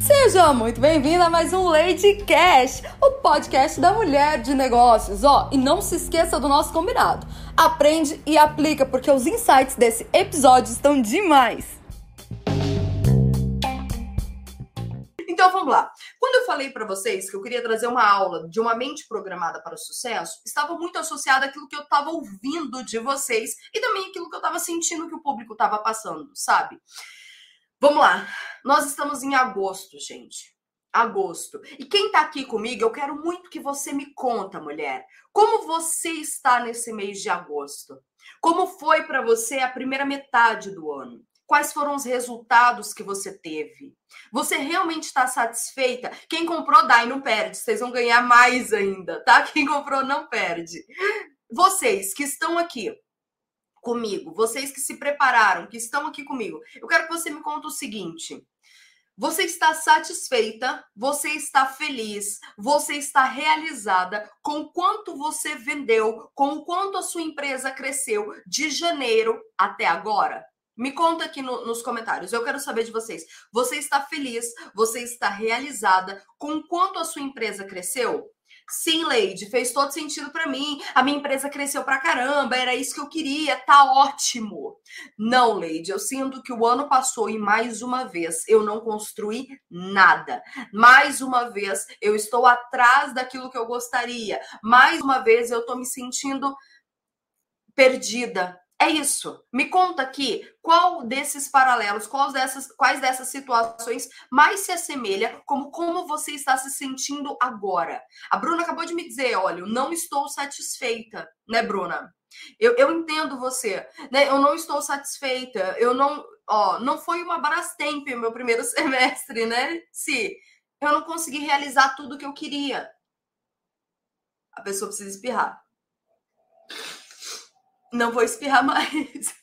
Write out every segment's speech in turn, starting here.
Seja muito bem-vindo a mais um Lady Cash, o podcast da mulher de negócios. Ó, e não se esqueça do nosso combinado. Aprende e aplica, porque os insights desse episódio estão demais. Então vamos lá. Quando eu falei para vocês que eu queria trazer uma aula de uma mente programada para o sucesso, estava muito associada àquilo que eu estava ouvindo de vocês e também aquilo que eu estava sentindo que o público estava passando, sabe? Vamos lá. Nós estamos em agosto, gente. Agosto. E quem tá aqui comigo, eu quero muito que você me conta, mulher. Como você está nesse mês de agosto? Como foi para você a primeira metade do ano? Quais foram os resultados que você teve? Você realmente está satisfeita? Quem comprou dá e não perde. Vocês vão ganhar mais ainda, tá? Quem comprou não perde. Vocês que estão aqui comigo, vocês que se prepararam, que estão aqui comigo, eu quero que você me conte o seguinte: você está satisfeita, você está feliz, você está realizada com quanto você vendeu, com quanto a sua empresa cresceu de janeiro até agora? Me conta aqui no, nos comentários. Eu quero saber de vocês. Você está feliz? Você está realizada com quanto a sua empresa cresceu? Sim, Leide, fez todo sentido para mim. A minha empresa cresceu pra caramba, era isso que eu queria, tá ótimo. Não, Leide, eu sinto que o ano passou e mais uma vez eu não construí nada. Mais uma vez eu estou atrás daquilo que eu gostaria. Mais uma vez eu tô me sentindo perdida, é isso. Me conta aqui qual desses paralelos, quais dessas, quais dessas situações mais se assemelha, como como você está se sentindo agora. A Bruna acabou de me dizer, olha, eu não estou satisfeita, né, Bruna? Eu, eu entendo você, né? Eu não estou satisfeita. Eu não, ó, não foi uma Brastemp meu primeiro semestre, né? Se eu não consegui realizar tudo que eu queria. A pessoa precisa espirrar não vou espirrar mais.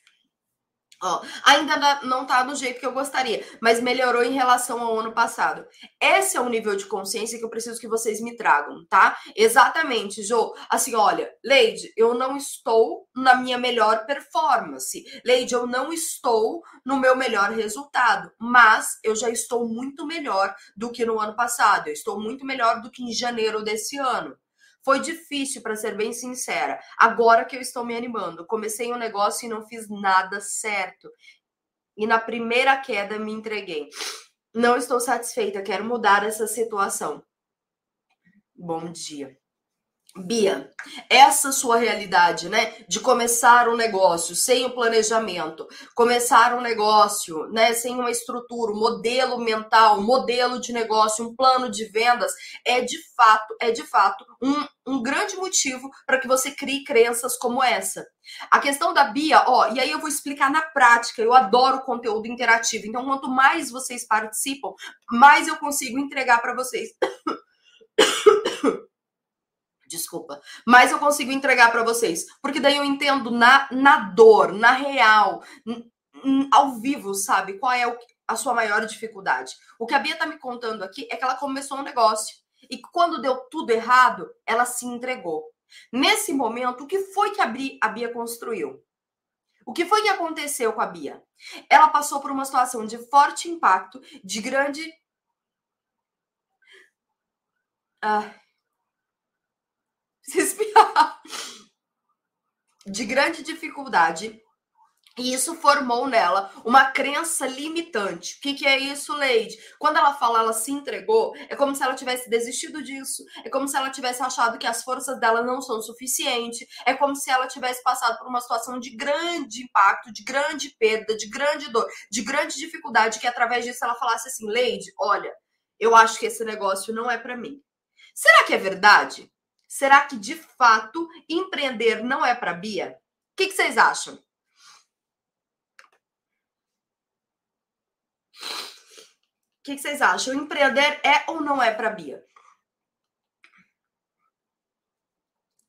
Ó, ainda não tá do jeito que eu gostaria, mas melhorou em relação ao ano passado. Esse é o nível de consciência que eu preciso que vocês me tragam, tá? Exatamente, Jo. Assim, olha, Leide, eu não estou na minha melhor performance. Leide, eu não estou no meu melhor resultado, mas eu já estou muito melhor do que no ano passado. Eu estou muito melhor do que em janeiro desse ano. Foi difícil, para ser bem sincera. Agora que eu estou me animando, comecei um negócio e não fiz nada certo. E na primeira queda me entreguei. Não estou satisfeita, quero mudar essa situação. Bom dia. Bia, essa sua realidade, né, de começar um negócio sem o planejamento, começar um negócio, né, sem uma estrutura, um modelo mental, um modelo de negócio, um plano de vendas, é de fato, é de fato um, um grande motivo para que você crie crenças como essa. A questão da Bia, ó, e aí eu vou explicar na prática. Eu adoro conteúdo interativo. Então, quanto mais vocês participam, mais eu consigo entregar para vocês. desculpa. Mas eu consigo entregar para vocês. Porque daí eu entendo na, na dor, na real, ao vivo, sabe? Qual é o, a sua maior dificuldade. O que a Bia tá me contando aqui é que ela começou um negócio. E quando deu tudo errado, ela se entregou. Nesse momento, o que foi que a Bia, a Bia construiu? O que foi que aconteceu com a Bia? Ela passou por uma situação de forte impacto, de grande. Ah, respirar. De grande dificuldade. E isso formou nela uma crença limitante. O que, que, é isso, Leide? Quando ela fala ela se entregou, é como se ela tivesse desistido disso. É como se ela tivesse achado que as forças dela não são suficientes. É como se ela tivesse passado por uma situação de grande impacto, de grande perda, de grande dor, de grande dificuldade, que através disso ela falasse assim: Leide, olha, eu acho que esse negócio não é para mim. Será que é verdade? Será que de fato empreender não é para Bia? O que, que vocês acham? O que, que vocês acham? Empreender é ou não é para Bia?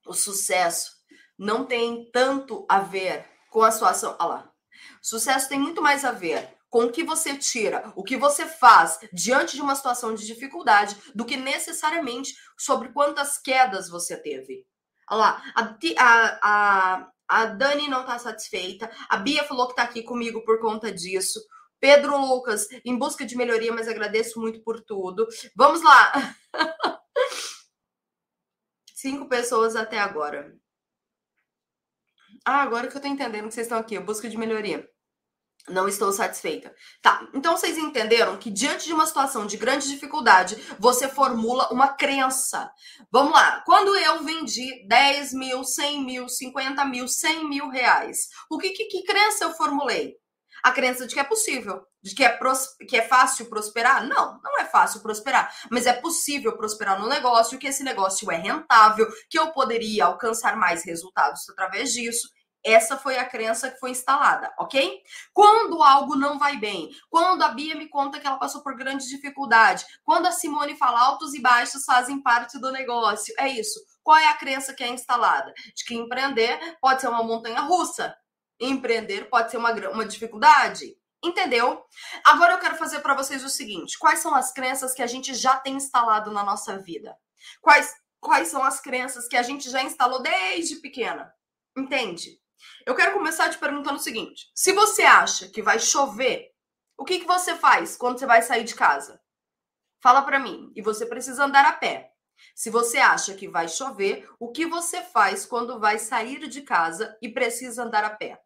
O sucesso não tem tanto a ver com a situação. Olha lá. Sucesso tem muito mais a ver com o que você tira, o que você faz diante de uma situação de dificuldade, do que necessariamente sobre quantas quedas você teve. Olha lá, a, a, a, a Dani não está satisfeita, a Bia falou que está aqui comigo por conta disso. Pedro Lucas, em busca de melhoria, mas agradeço muito por tudo. Vamos lá. Cinco pessoas até agora. Ah, agora que eu tô entendendo que vocês estão aqui, busca de melhoria. Não estou satisfeita. Tá, então vocês entenderam que diante de uma situação de grande dificuldade, você formula uma crença. Vamos lá, quando eu vendi 10 mil, 100 mil, 50 mil, 100 mil reais, o que, que, que crença eu formulei? A crença de que é possível, de que é, pros, que é fácil prosperar? Não, não é fácil prosperar, mas é possível prosperar no negócio, que esse negócio é rentável, que eu poderia alcançar mais resultados através disso essa foi a crença que foi instalada, ok? Quando algo não vai bem, quando a Bia me conta que ela passou por grande dificuldade, quando a Simone fala altos e baixos fazem parte do negócio, é isso. Qual é a crença que é instalada? De que empreender pode ser uma montanha russa, empreender pode ser uma, uma dificuldade. Entendeu? Agora eu quero fazer para vocês o seguinte: quais são as crenças que a gente já tem instalado na nossa vida? Quais, quais são as crenças que a gente já instalou desde pequena? Entende? Eu quero começar te perguntando o seguinte: se você acha que vai chover, o que, que você faz quando você vai sair de casa? Fala para mim. E você precisa andar a pé. Se você acha que vai chover, o que você faz quando vai sair de casa e precisa andar a pé?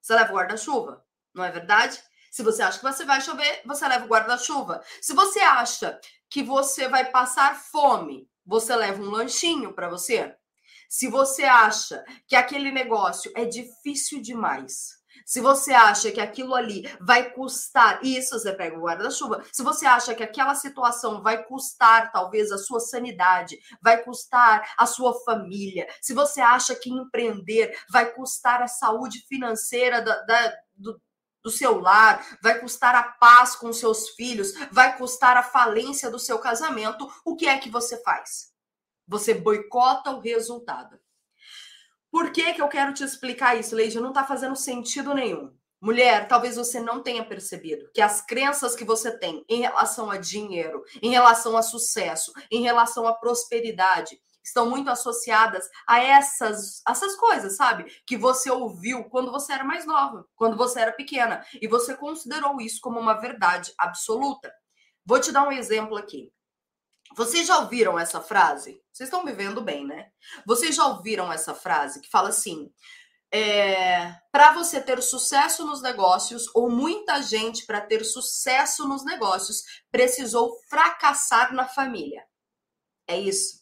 Você leva o guarda-chuva, não é verdade? Se você acha que você vai chover, você leva o guarda-chuva. Se você acha que você vai passar fome, você leva um lanchinho para você? Se você acha que aquele negócio é difícil demais, se você acha que aquilo ali vai custar, isso você pega o guarda-chuva. Se você acha que aquela situação vai custar talvez a sua sanidade, vai custar a sua família, se você acha que empreender vai custar a saúde financeira da, da do, do seu lar, vai custar a paz com seus filhos, vai custar a falência do seu casamento, o que é que você faz? Você boicota o resultado. Por que, que eu quero te explicar isso, Leide? Não está fazendo sentido nenhum. Mulher, talvez você não tenha percebido que as crenças que você tem em relação a dinheiro, em relação a sucesso, em relação à prosperidade, estão muito associadas a essas, essas coisas, sabe? Que você ouviu quando você era mais nova, quando você era pequena, e você considerou isso como uma verdade absoluta. Vou te dar um exemplo aqui. Vocês já ouviram essa frase? Vocês estão me vendo bem, né? Vocês já ouviram essa frase que fala assim: é, para você ter sucesso nos negócios, ou muita gente para ter sucesso nos negócios, precisou fracassar na família. É isso.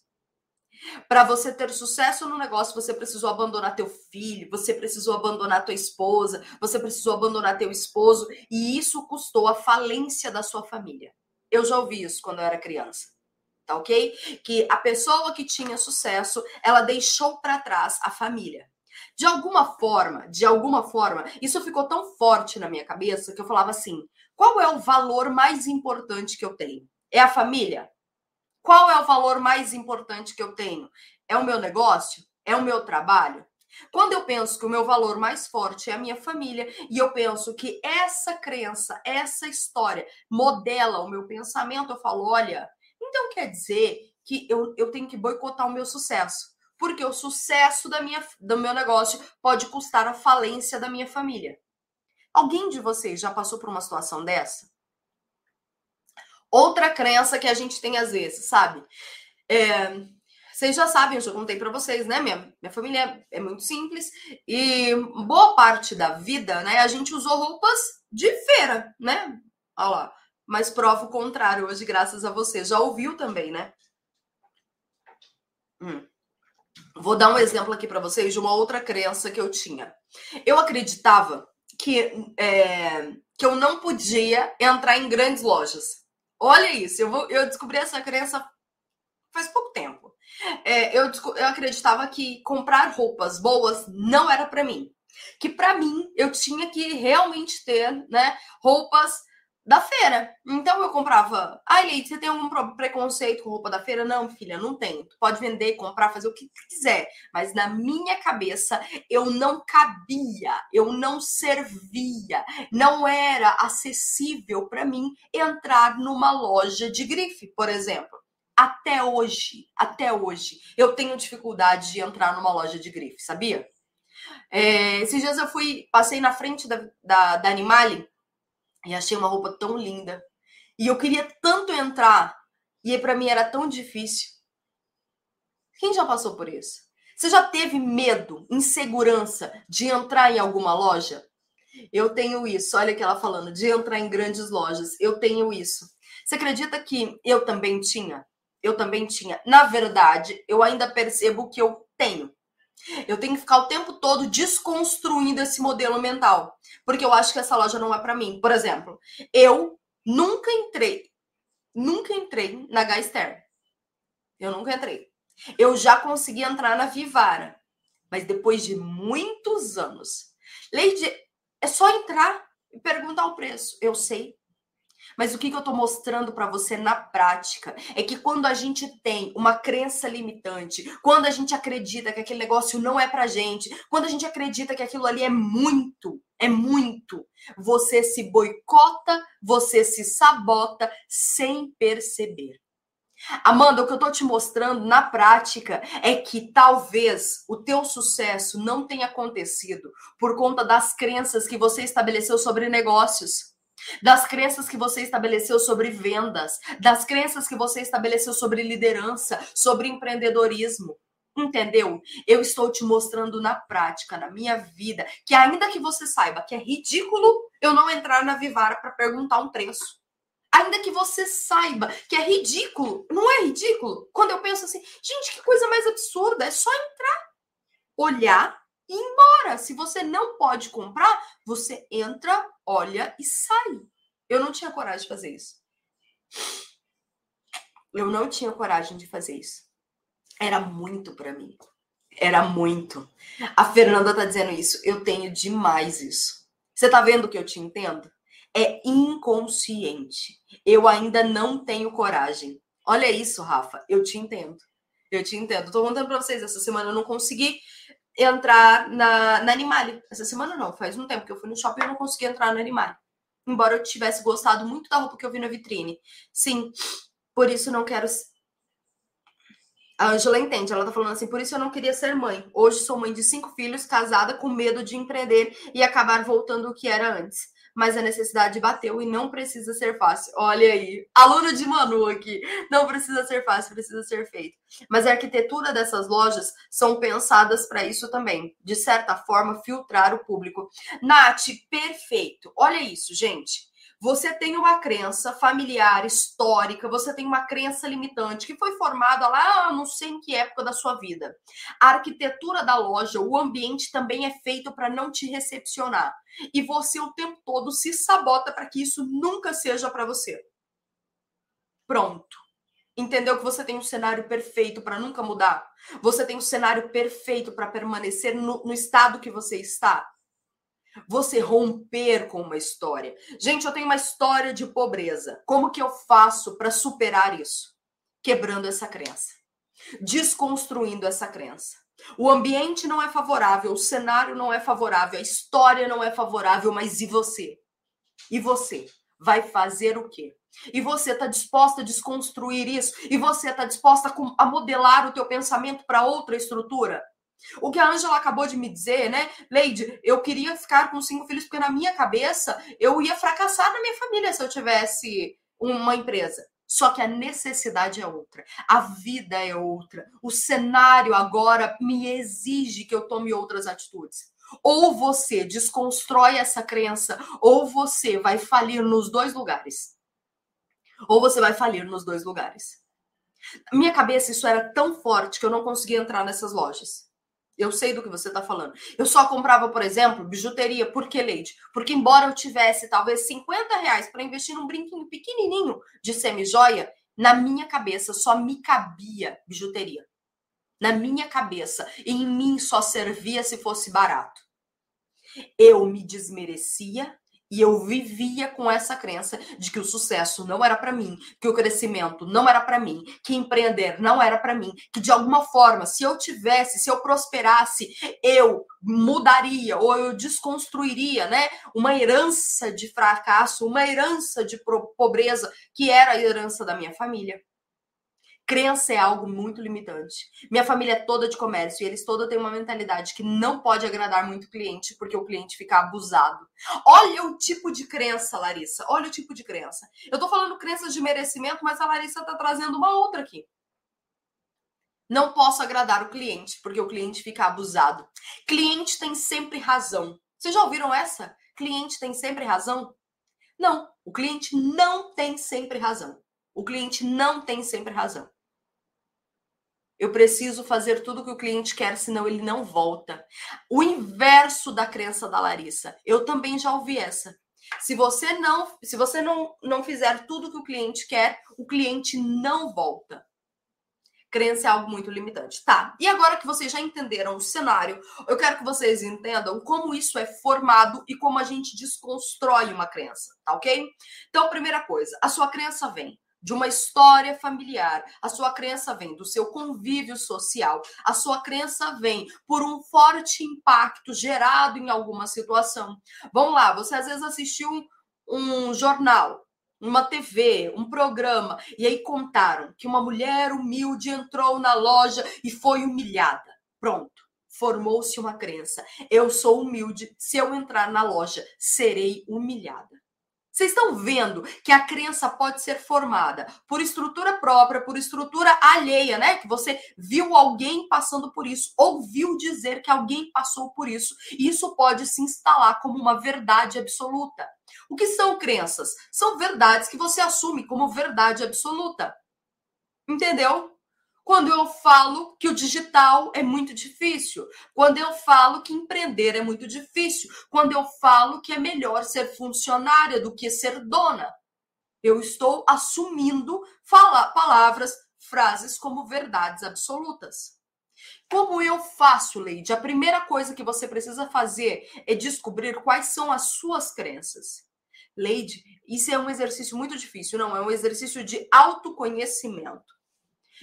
Para você ter sucesso no negócio, você precisou abandonar teu filho, você precisou abandonar tua esposa, você precisou abandonar teu esposo, e isso custou a falência da sua família. Eu já ouvi isso quando eu era criança tá ok? Que a pessoa que tinha sucesso, ela deixou para trás a família. De alguma forma, de alguma forma, isso ficou tão forte na minha cabeça que eu falava assim: qual é o valor mais importante que eu tenho? É a família? Qual é o valor mais importante que eu tenho? É o meu negócio? É o meu trabalho? Quando eu penso que o meu valor mais forte é a minha família e eu penso que essa crença, essa história modela o meu pensamento, eu falo: olha, então quer dizer que eu, eu tenho que boicotar o meu sucesso. Porque o sucesso da minha, do meu negócio pode custar a falência da minha família. Alguém de vocês já passou por uma situação dessa? Outra crença que a gente tem às vezes, sabe? É, vocês já sabem, eu já contei para vocês, né? Minha, minha família é muito simples e boa parte da vida, né? A gente usou roupas de feira, né? Olha lá, mas prova o contrário hoje, graças a você. Já ouviu também, né? Hum. Vou dar um exemplo aqui para vocês de uma outra crença que eu tinha. Eu acreditava que, é, que eu não podia entrar em grandes lojas. Olha isso, eu, vou, eu descobri essa crença faz pouco tempo. É, eu, eu acreditava que comprar roupas boas não era para mim. Que para mim eu tinha que realmente ter né, roupas da feira. Então eu comprava. Ai, Leite, você tem algum preconceito com roupa da feira? Não, filha, não tenho. Tu pode vender, comprar, fazer o que quiser. Mas na minha cabeça eu não cabia, eu não servia, não era acessível para mim entrar numa loja de grife, por exemplo. Até hoje, até hoje, eu tenho dificuldade de entrar numa loja de grife, sabia? É, esses dias eu fui, passei na frente da, da, da Animale E achei uma roupa tão linda. E eu queria tanto entrar. E para mim era tão difícil. Quem já passou por isso? Você já teve medo, insegurança de entrar em alguma loja? Eu tenho isso. Olha que ela falando, de entrar em grandes lojas. Eu tenho isso. Você acredita que eu também tinha? Eu também tinha. Na verdade, eu ainda percebo que eu tenho. Eu tenho que ficar o tempo todo desconstruindo esse modelo mental, porque eu acho que essa loja não é para mim. Por exemplo, eu nunca entrei, nunca entrei na Gaister. Eu nunca entrei. Eu já consegui entrar na Vivara, mas depois de muitos anos. Leide, é só entrar e perguntar o preço. Eu sei, mas o que, que eu estou mostrando para você na prática é que quando a gente tem uma crença limitante, quando a gente acredita que aquele negócio não é para gente, quando a gente acredita que aquilo ali é muito, é muito, você se boicota, você se sabota sem perceber. Amanda, o que eu tô te mostrando na prática é que talvez o teu sucesso não tenha acontecido por conta das crenças que você estabeleceu sobre negócios das crenças que você estabeleceu sobre vendas, das crenças que você estabeleceu sobre liderança, sobre empreendedorismo. Entendeu? Eu estou te mostrando na prática, na minha vida, que ainda que você saiba que é ridículo eu não entrar na Vivara para perguntar um preço. Ainda que você saiba que é ridículo, não é ridículo? Quando eu penso assim, gente, que coisa mais absurda, é só entrar, olhar embora. Se você não pode comprar, você entra, olha e sai. Eu não tinha coragem de fazer isso. Eu não tinha coragem de fazer isso. Era muito para mim. Era muito. A Fernanda tá dizendo isso. Eu tenho demais isso. Você tá vendo que eu te entendo? É inconsciente. Eu ainda não tenho coragem. Olha isso, Rafa. Eu te entendo. Eu te entendo. Tô contando pra vocês. Essa semana eu não consegui entrar na, na Animale. Essa semana não, faz um tempo que eu fui no shopping e não consegui entrar no Animale. Embora eu tivesse gostado muito da roupa que eu vi na vitrine. Sim, por isso não quero. A Angela entende, ela tá falando assim, por isso eu não queria ser mãe. Hoje sou mãe de cinco filhos, casada, com medo de empreender e acabar voltando o que era antes mas a necessidade bateu e não precisa ser fácil. Olha aí, aluno de Manu aqui. Não precisa ser fácil, precisa ser feito. Mas a arquitetura dessas lojas são pensadas para isso também, de certa forma, filtrar o público. Nath, perfeito. Olha isso, gente. Você tem uma crença familiar, histórica, você tem uma crença limitante que foi formada lá, não sei em que época da sua vida. A arquitetura da loja, o ambiente também é feito para não te recepcionar. E você o tempo todo se sabota para que isso nunca seja para você. Pronto. Entendeu que você tem um cenário perfeito para nunca mudar? Você tem um cenário perfeito para permanecer no, no estado que você está? Você romper com uma história. Gente, eu tenho uma história de pobreza. Como que eu faço para superar isso? Quebrando essa crença, desconstruindo essa crença. O ambiente não é favorável, o cenário não é favorável, a história não é favorável, mas e você? E você vai fazer o quê? E você está disposta a desconstruir isso? E você está disposta a modelar o teu pensamento para outra estrutura? O que a Ângela acabou de me dizer, né? Leide, eu queria ficar com cinco filhos porque na minha cabeça eu ia fracassar na minha família se eu tivesse uma empresa. Só que a necessidade é outra, a vida é outra, o cenário agora me exige que eu tome outras atitudes. Ou você desconstrói essa crença, ou você vai falir nos dois lugares. Ou você vai falir nos dois lugares. Na minha cabeça, isso era tão forte que eu não conseguia entrar nessas lojas. Eu sei do que você está falando. Eu só comprava, por exemplo, bijuteria. Por que, Leite? Porque embora eu tivesse talvez 50 reais para investir num brinquinho pequenininho de semi-joia, na minha cabeça só me cabia bijuteria. Na minha cabeça. E em mim só servia se fosse barato. Eu me desmerecia e eu vivia com essa crença de que o sucesso não era para mim, que o crescimento não era para mim, que empreender não era para mim, que de alguma forma, se eu tivesse, se eu prosperasse, eu mudaria ou eu desconstruiria, né, uma herança de fracasso, uma herança de pobreza que era a herança da minha família. Crença é algo muito limitante. Minha família é toda de comércio e eles toda têm uma mentalidade que não pode agradar muito o cliente porque o cliente fica abusado. Olha o tipo de crença, Larissa. Olha o tipo de crença. Eu tô falando crenças de merecimento, mas a Larissa tá trazendo uma outra aqui. Não posso agradar o cliente porque o cliente fica abusado. Cliente tem sempre razão. Vocês já ouviram essa? Cliente tem sempre razão? Não, o cliente não tem sempre razão. O cliente não tem sempre razão. Eu preciso fazer tudo que o cliente quer, senão ele não volta. O inverso da crença da Larissa. Eu também já ouvi essa. Se você não, se você não, não fizer tudo que o cliente quer, o cliente não volta. Crença é algo muito limitante. Tá. E agora que vocês já entenderam o cenário, eu quero que vocês entendam como isso é formado e como a gente desconstrói uma crença, tá OK? Então, primeira coisa, a sua crença vem de uma história familiar. A sua crença vem do seu convívio social. A sua crença vem por um forte impacto gerado em alguma situação. Vamos lá, você às vezes assistiu um, um jornal, uma TV, um programa, e aí contaram que uma mulher humilde entrou na loja e foi humilhada. Pronto. Formou-se uma crença. Eu sou humilde. Se eu entrar na loja, serei humilhada. Vocês estão vendo que a crença pode ser formada por estrutura própria, por estrutura alheia, né? Que você viu alguém passando por isso, ouviu dizer que alguém passou por isso, e isso pode se instalar como uma verdade absoluta. O que são crenças? São verdades que você assume como verdade absoluta. Entendeu? Quando eu falo que o digital é muito difícil, quando eu falo que empreender é muito difícil, quando eu falo que é melhor ser funcionária do que ser dona, eu estou assumindo palavras, frases como verdades absolutas. Como eu faço, Leide? A primeira coisa que você precisa fazer é descobrir quais são as suas crenças. Leide, isso é um exercício muito difícil, não, é um exercício de autoconhecimento.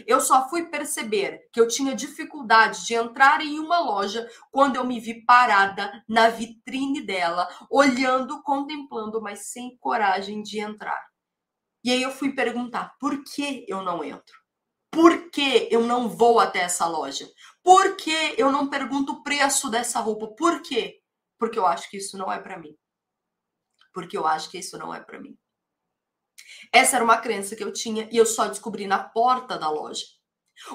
Eu só fui perceber que eu tinha dificuldade de entrar em uma loja quando eu me vi parada na vitrine dela, olhando, contemplando, mas sem coragem de entrar. E aí eu fui perguntar: por que eu não entro? Por que eu não vou até essa loja? Por que eu não pergunto o preço dessa roupa? Por quê? Porque eu acho que isso não é para mim. Porque eu acho que isso não é para mim. Essa era uma crença que eu tinha e eu só descobri na porta da loja.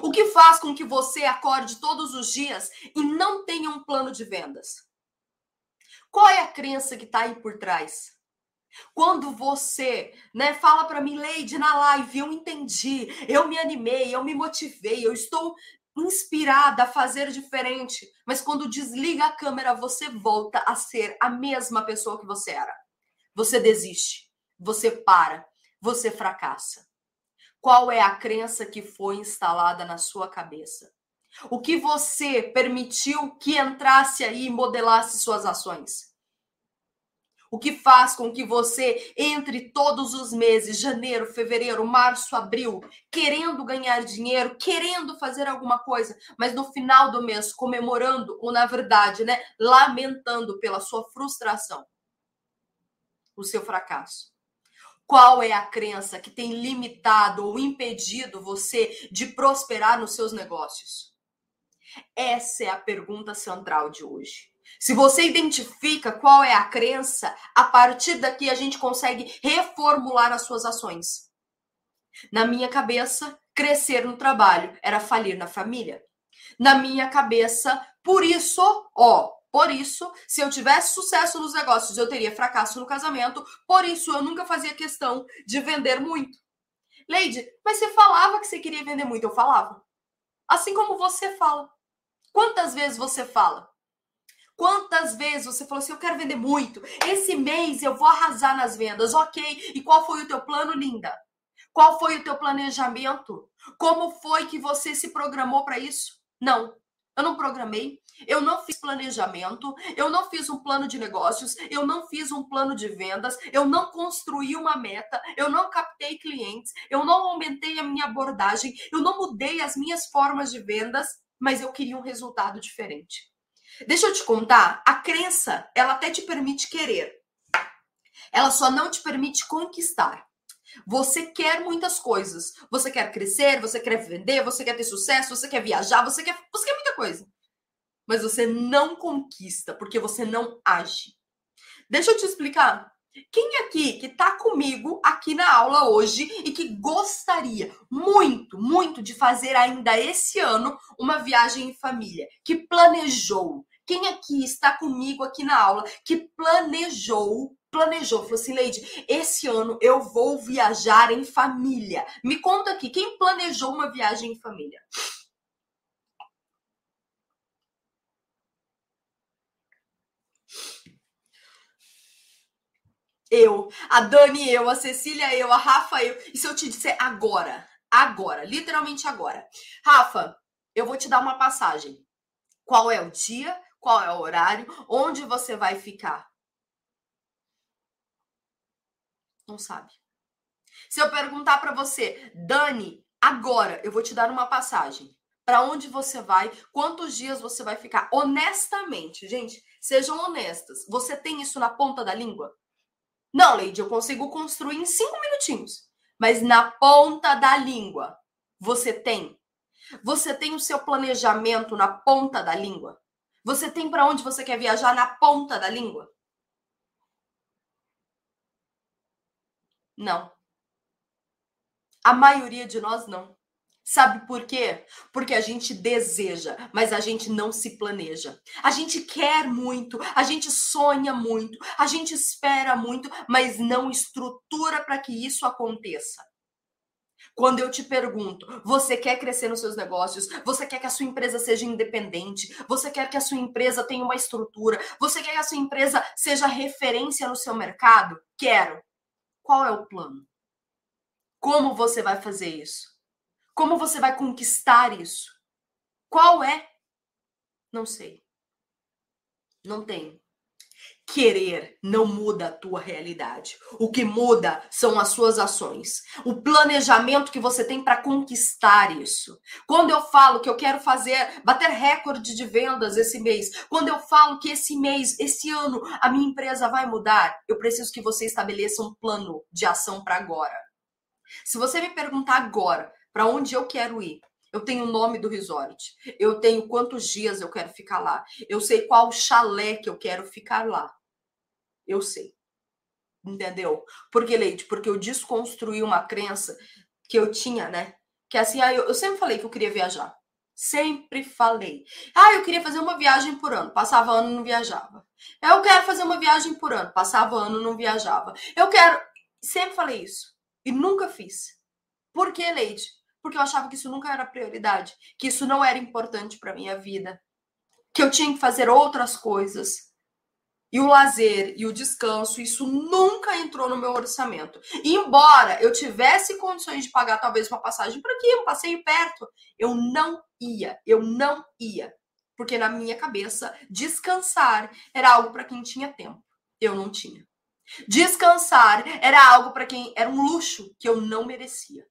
O que faz com que você acorde todos os dias e não tenha um plano de vendas? Qual é a crença que está aí por trás? Quando você, né, fala para mim, Leide, na live, eu entendi, eu me animei, eu me motivei, eu estou inspirada a fazer diferente, mas quando desliga a câmera, você volta a ser a mesma pessoa que você era. Você desiste, você para, você fracassa? Qual é a crença que foi instalada na sua cabeça? O que você permitiu que entrasse aí e modelasse suas ações? O que faz com que você entre todos os meses, janeiro, fevereiro, março, abril, querendo ganhar dinheiro, querendo fazer alguma coisa, mas no final do mês comemorando ou na verdade, né, lamentando pela sua frustração, o seu fracasso? Qual é a crença que tem limitado ou impedido você de prosperar nos seus negócios? Essa é a pergunta central de hoje. Se você identifica qual é a crença, a partir daqui a gente consegue reformular as suas ações. Na minha cabeça, crescer no trabalho era falir na família. Na minha cabeça, por isso, ó, por isso, se eu tivesse sucesso nos negócios, eu teria fracasso no casamento. Por isso, eu nunca fazia questão de vender muito. Leide, mas você falava que você queria vender muito. Eu falava. Assim como você fala. Quantas vezes você fala? Quantas vezes você falou assim: eu quero vender muito, esse mês eu vou arrasar nas vendas, ok? E qual foi o teu plano, linda? Qual foi o teu planejamento? Como foi que você se programou para isso? Não, eu não programei, eu não fiz planejamento, eu não fiz um plano de negócios, eu não fiz um plano de vendas, eu não construí uma meta, eu não captei clientes, eu não aumentei a minha abordagem, eu não mudei as minhas formas de vendas, mas eu queria um resultado diferente. Deixa eu te contar, a crença, ela até te permite querer. Ela só não te permite conquistar. Você quer muitas coisas. Você quer crescer, você quer vender, você quer ter sucesso, você quer viajar, você quer, você quer muita coisa. Mas você não conquista porque você não age. Deixa eu te explicar. Quem aqui que está comigo aqui na aula hoje e que gostaria muito, muito de fazer ainda esse ano uma viagem em família, que planejou? Quem aqui está comigo aqui na aula que planejou planejou, falou assim, Leide, esse ano eu vou viajar em família. Me conta aqui, quem planejou uma viagem em família? Eu, a Dani, eu, a Cecília, eu, a Rafa, eu. E se eu te disser agora, agora, literalmente agora, Rafa, eu vou te dar uma passagem. Qual é o dia? Qual é o horário? Onde você vai ficar? Não sabe. Se eu perguntar para você, Dani, agora eu vou te dar uma passagem. Para onde você vai? Quantos dias você vai ficar? Honestamente, gente, sejam honestas. Você tem isso na ponta da língua? Não, Leide, eu consigo construir em cinco minutinhos. Mas na ponta da língua, você tem? Você tem o seu planejamento na ponta da língua? Você tem para onde você quer viajar na ponta da língua? Não. A maioria de nós não. Sabe por quê? Porque a gente deseja, mas a gente não se planeja. A gente quer muito, a gente sonha muito, a gente espera muito, mas não estrutura para que isso aconteça. Quando eu te pergunto, você quer crescer nos seus negócios? Você quer que a sua empresa seja independente? Você quer que a sua empresa tenha uma estrutura? Você quer que a sua empresa seja referência no seu mercado? Quero. Qual é o plano? Como você vai fazer isso? Como você vai conquistar isso? Qual é? Não sei. Não tem. Querer não muda a tua realidade. O que muda são as suas ações. O planejamento que você tem para conquistar isso. Quando eu falo que eu quero fazer, bater recorde de vendas esse mês, quando eu falo que esse mês, esse ano, a minha empresa vai mudar, eu preciso que você estabeleça um plano de ação para agora. Se você me perguntar agora para onde eu quero ir, eu tenho o nome do resort, eu tenho quantos dias eu quero ficar lá, eu sei qual chalé que eu quero ficar lá. Eu sei. Entendeu? Porque, Leite, porque eu desconstruí uma crença que eu tinha, né? Que assim, ah, eu, eu sempre falei que eu queria viajar. Sempre falei. Ah, eu queria fazer uma viagem por ano. Passava ano, não viajava. Eu quero fazer uma viagem por ano. Passava ano, não viajava. Eu quero. Sempre falei isso. E nunca fiz. Por que, Leite? Porque eu achava que isso nunca era prioridade. Que isso não era importante para minha vida. Que eu tinha que fazer outras coisas e o lazer e o descanso, isso nunca entrou no meu orçamento. Embora eu tivesse condições de pagar talvez uma passagem para aqui, um passeio perto, eu não ia, eu não ia. Porque na minha cabeça, descansar era algo para quem tinha tempo. Eu não tinha. Descansar era algo para quem era um luxo que eu não merecia.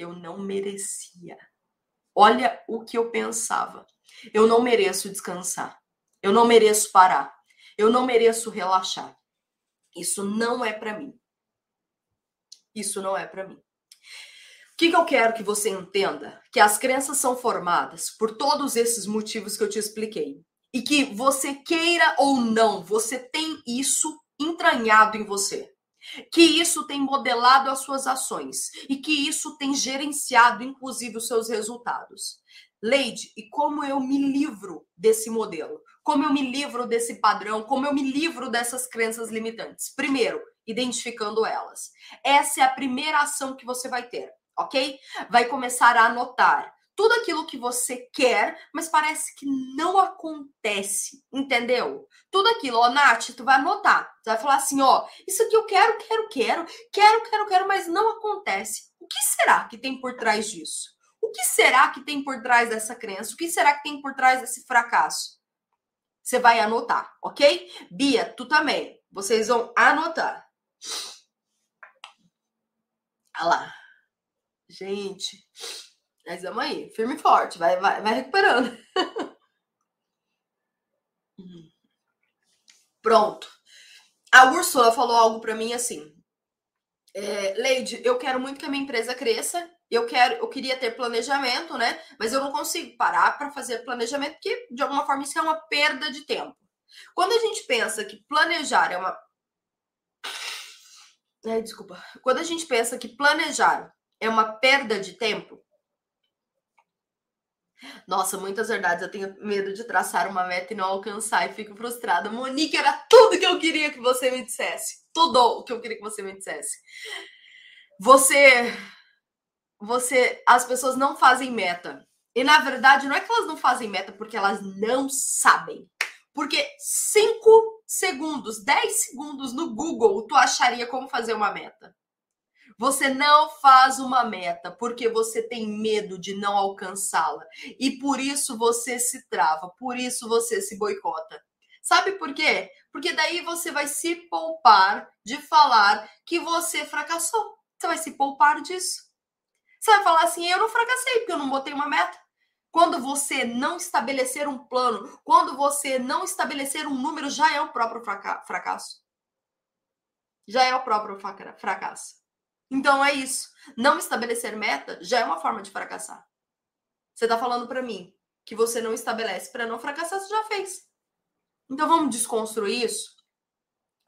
Eu não merecia. Olha o que eu pensava. Eu não mereço descansar. Eu não mereço parar. Eu não mereço relaxar. Isso não é para mim. Isso não é para mim. O que, que eu quero que você entenda? Que as crenças são formadas por todos esses motivos que eu te expliquei. E que você queira ou não, você tem isso entranhado em você. Que isso tem modelado as suas ações e que isso tem gerenciado, inclusive, os seus resultados. Leide, e como eu me livro desse modelo? Como eu me livro desse padrão? Como eu me livro dessas crenças limitantes? Primeiro, identificando elas. Essa é a primeira ação que você vai ter, ok? Vai começar a anotar tudo aquilo que você quer, mas parece que não acontece, entendeu? Tudo aquilo, ó, Nath, tu vai anotar. Tu vai falar assim, ó, isso aqui eu quero, quero, quero, quero, quero, quero, mas não acontece. O que será que tem por trás disso? O que será que tem por trás dessa crença? O que será que tem por trás desse fracasso? Você vai anotar, ok? Bia, tu também. Vocês vão anotar. Olha lá. Gente, nós vamos aí, firme e forte, vai, vai, vai recuperando. Pronto. A Úrsula falou algo para mim assim. É, Leide, eu quero muito que a minha empresa cresça. Eu quero, eu queria ter planejamento, né? Mas eu não consigo parar para fazer planejamento porque de alguma forma isso é uma perda de tempo. Quando a gente pensa que planejar é uma desculpa. Quando a gente pensa que planejar é uma perda de tempo, nossa, muitas verdades. Eu tenho medo de traçar uma meta e não alcançar e fico frustrada. Monique, era tudo que eu queria que você me dissesse. Tudo o que eu queria que você me dissesse. Você. Você. As pessoas não fazem meta. E na verdade, não é que elas não fazem meta porque elas não sabem. Porque 5 segundos, 10 segundos no Google, tu acharia como fazer uma meta. Você não faz uma meta porque você tem medo de não alcançá-la. E por isso você se trava, por isso você se boicota. Sabe por quê? Porque daí você vai se poupar de falar que você fracassou. Você vai se poupar disso. Você vai falar assim: eu não fracassei porque eu não botei uma meta. Quando você não estabelecer um plano, quando você não estabelecer um número, já é o próprio fracasso. Já é o próprio fracasso. Então é isso. Não estabelecer meta já é uma forma de fracassar. Você está falando para mim que você não estabelece para não fracassar, você já fez. Então vamos desconstruir isso?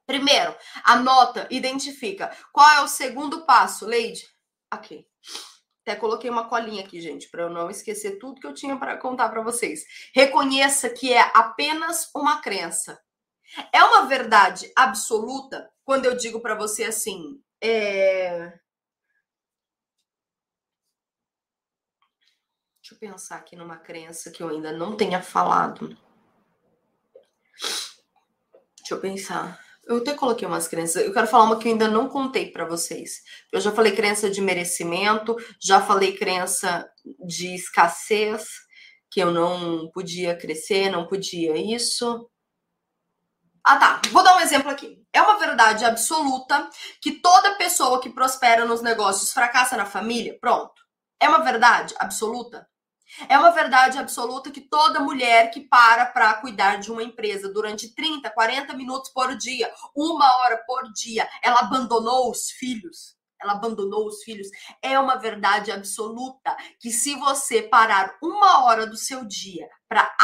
Primeiro, anota, identifica. Qual é o segundo passo, Leide? Aqui. Até coloquei uma colinha aqui, gente, para eu não esquecer tudo que eu tinha para contar para vocês. Reconheça que é apenas uma crença. É uma verdade absoluta quando eu digo para você assim, é... Deixa eu pensar aqui numa crença que eu ainda não tenha falado. Deixa eu pensar. Eu até coloquei umas crenças. Eu quero falar uma que eu ainda não contei para vocês. Eu já falei crença de merecimento, já falei crença de escassez, que eu não podia crescer, não podia isso. Ah, tá. Vou dar um exemplo aqui. É uma verdade absoluta que toda pessoa que prospera nos negócios fracassa na família? Pronto. É uma verdade absoluta? É uma verdade absoluta que toda mulher que para para cuidar de uma empresa durante 30, 40 minutos por dia, uma hora por dia, ela abandonou os filhos. Ela abandonou os filhos. É uma verdade absoluta que se você parar uma hora do seu dia para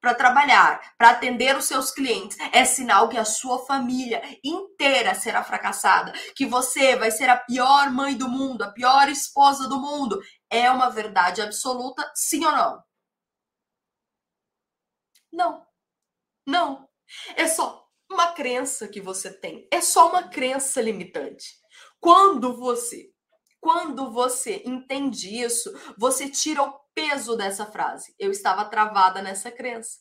para trabalhar, para atender os seus clientes, é sinal que a sua família inteira será fracassada, que você vai ser a pior mãe do mundo, a pior esposa do mundo. É uma verdade absoluta, sim ou não? Não. Não. É só uma crença que você tem. É só uma crença limitante. Quando você quando você entende isso, você tira o peso dessa frase. Eu estava travada nessa crença.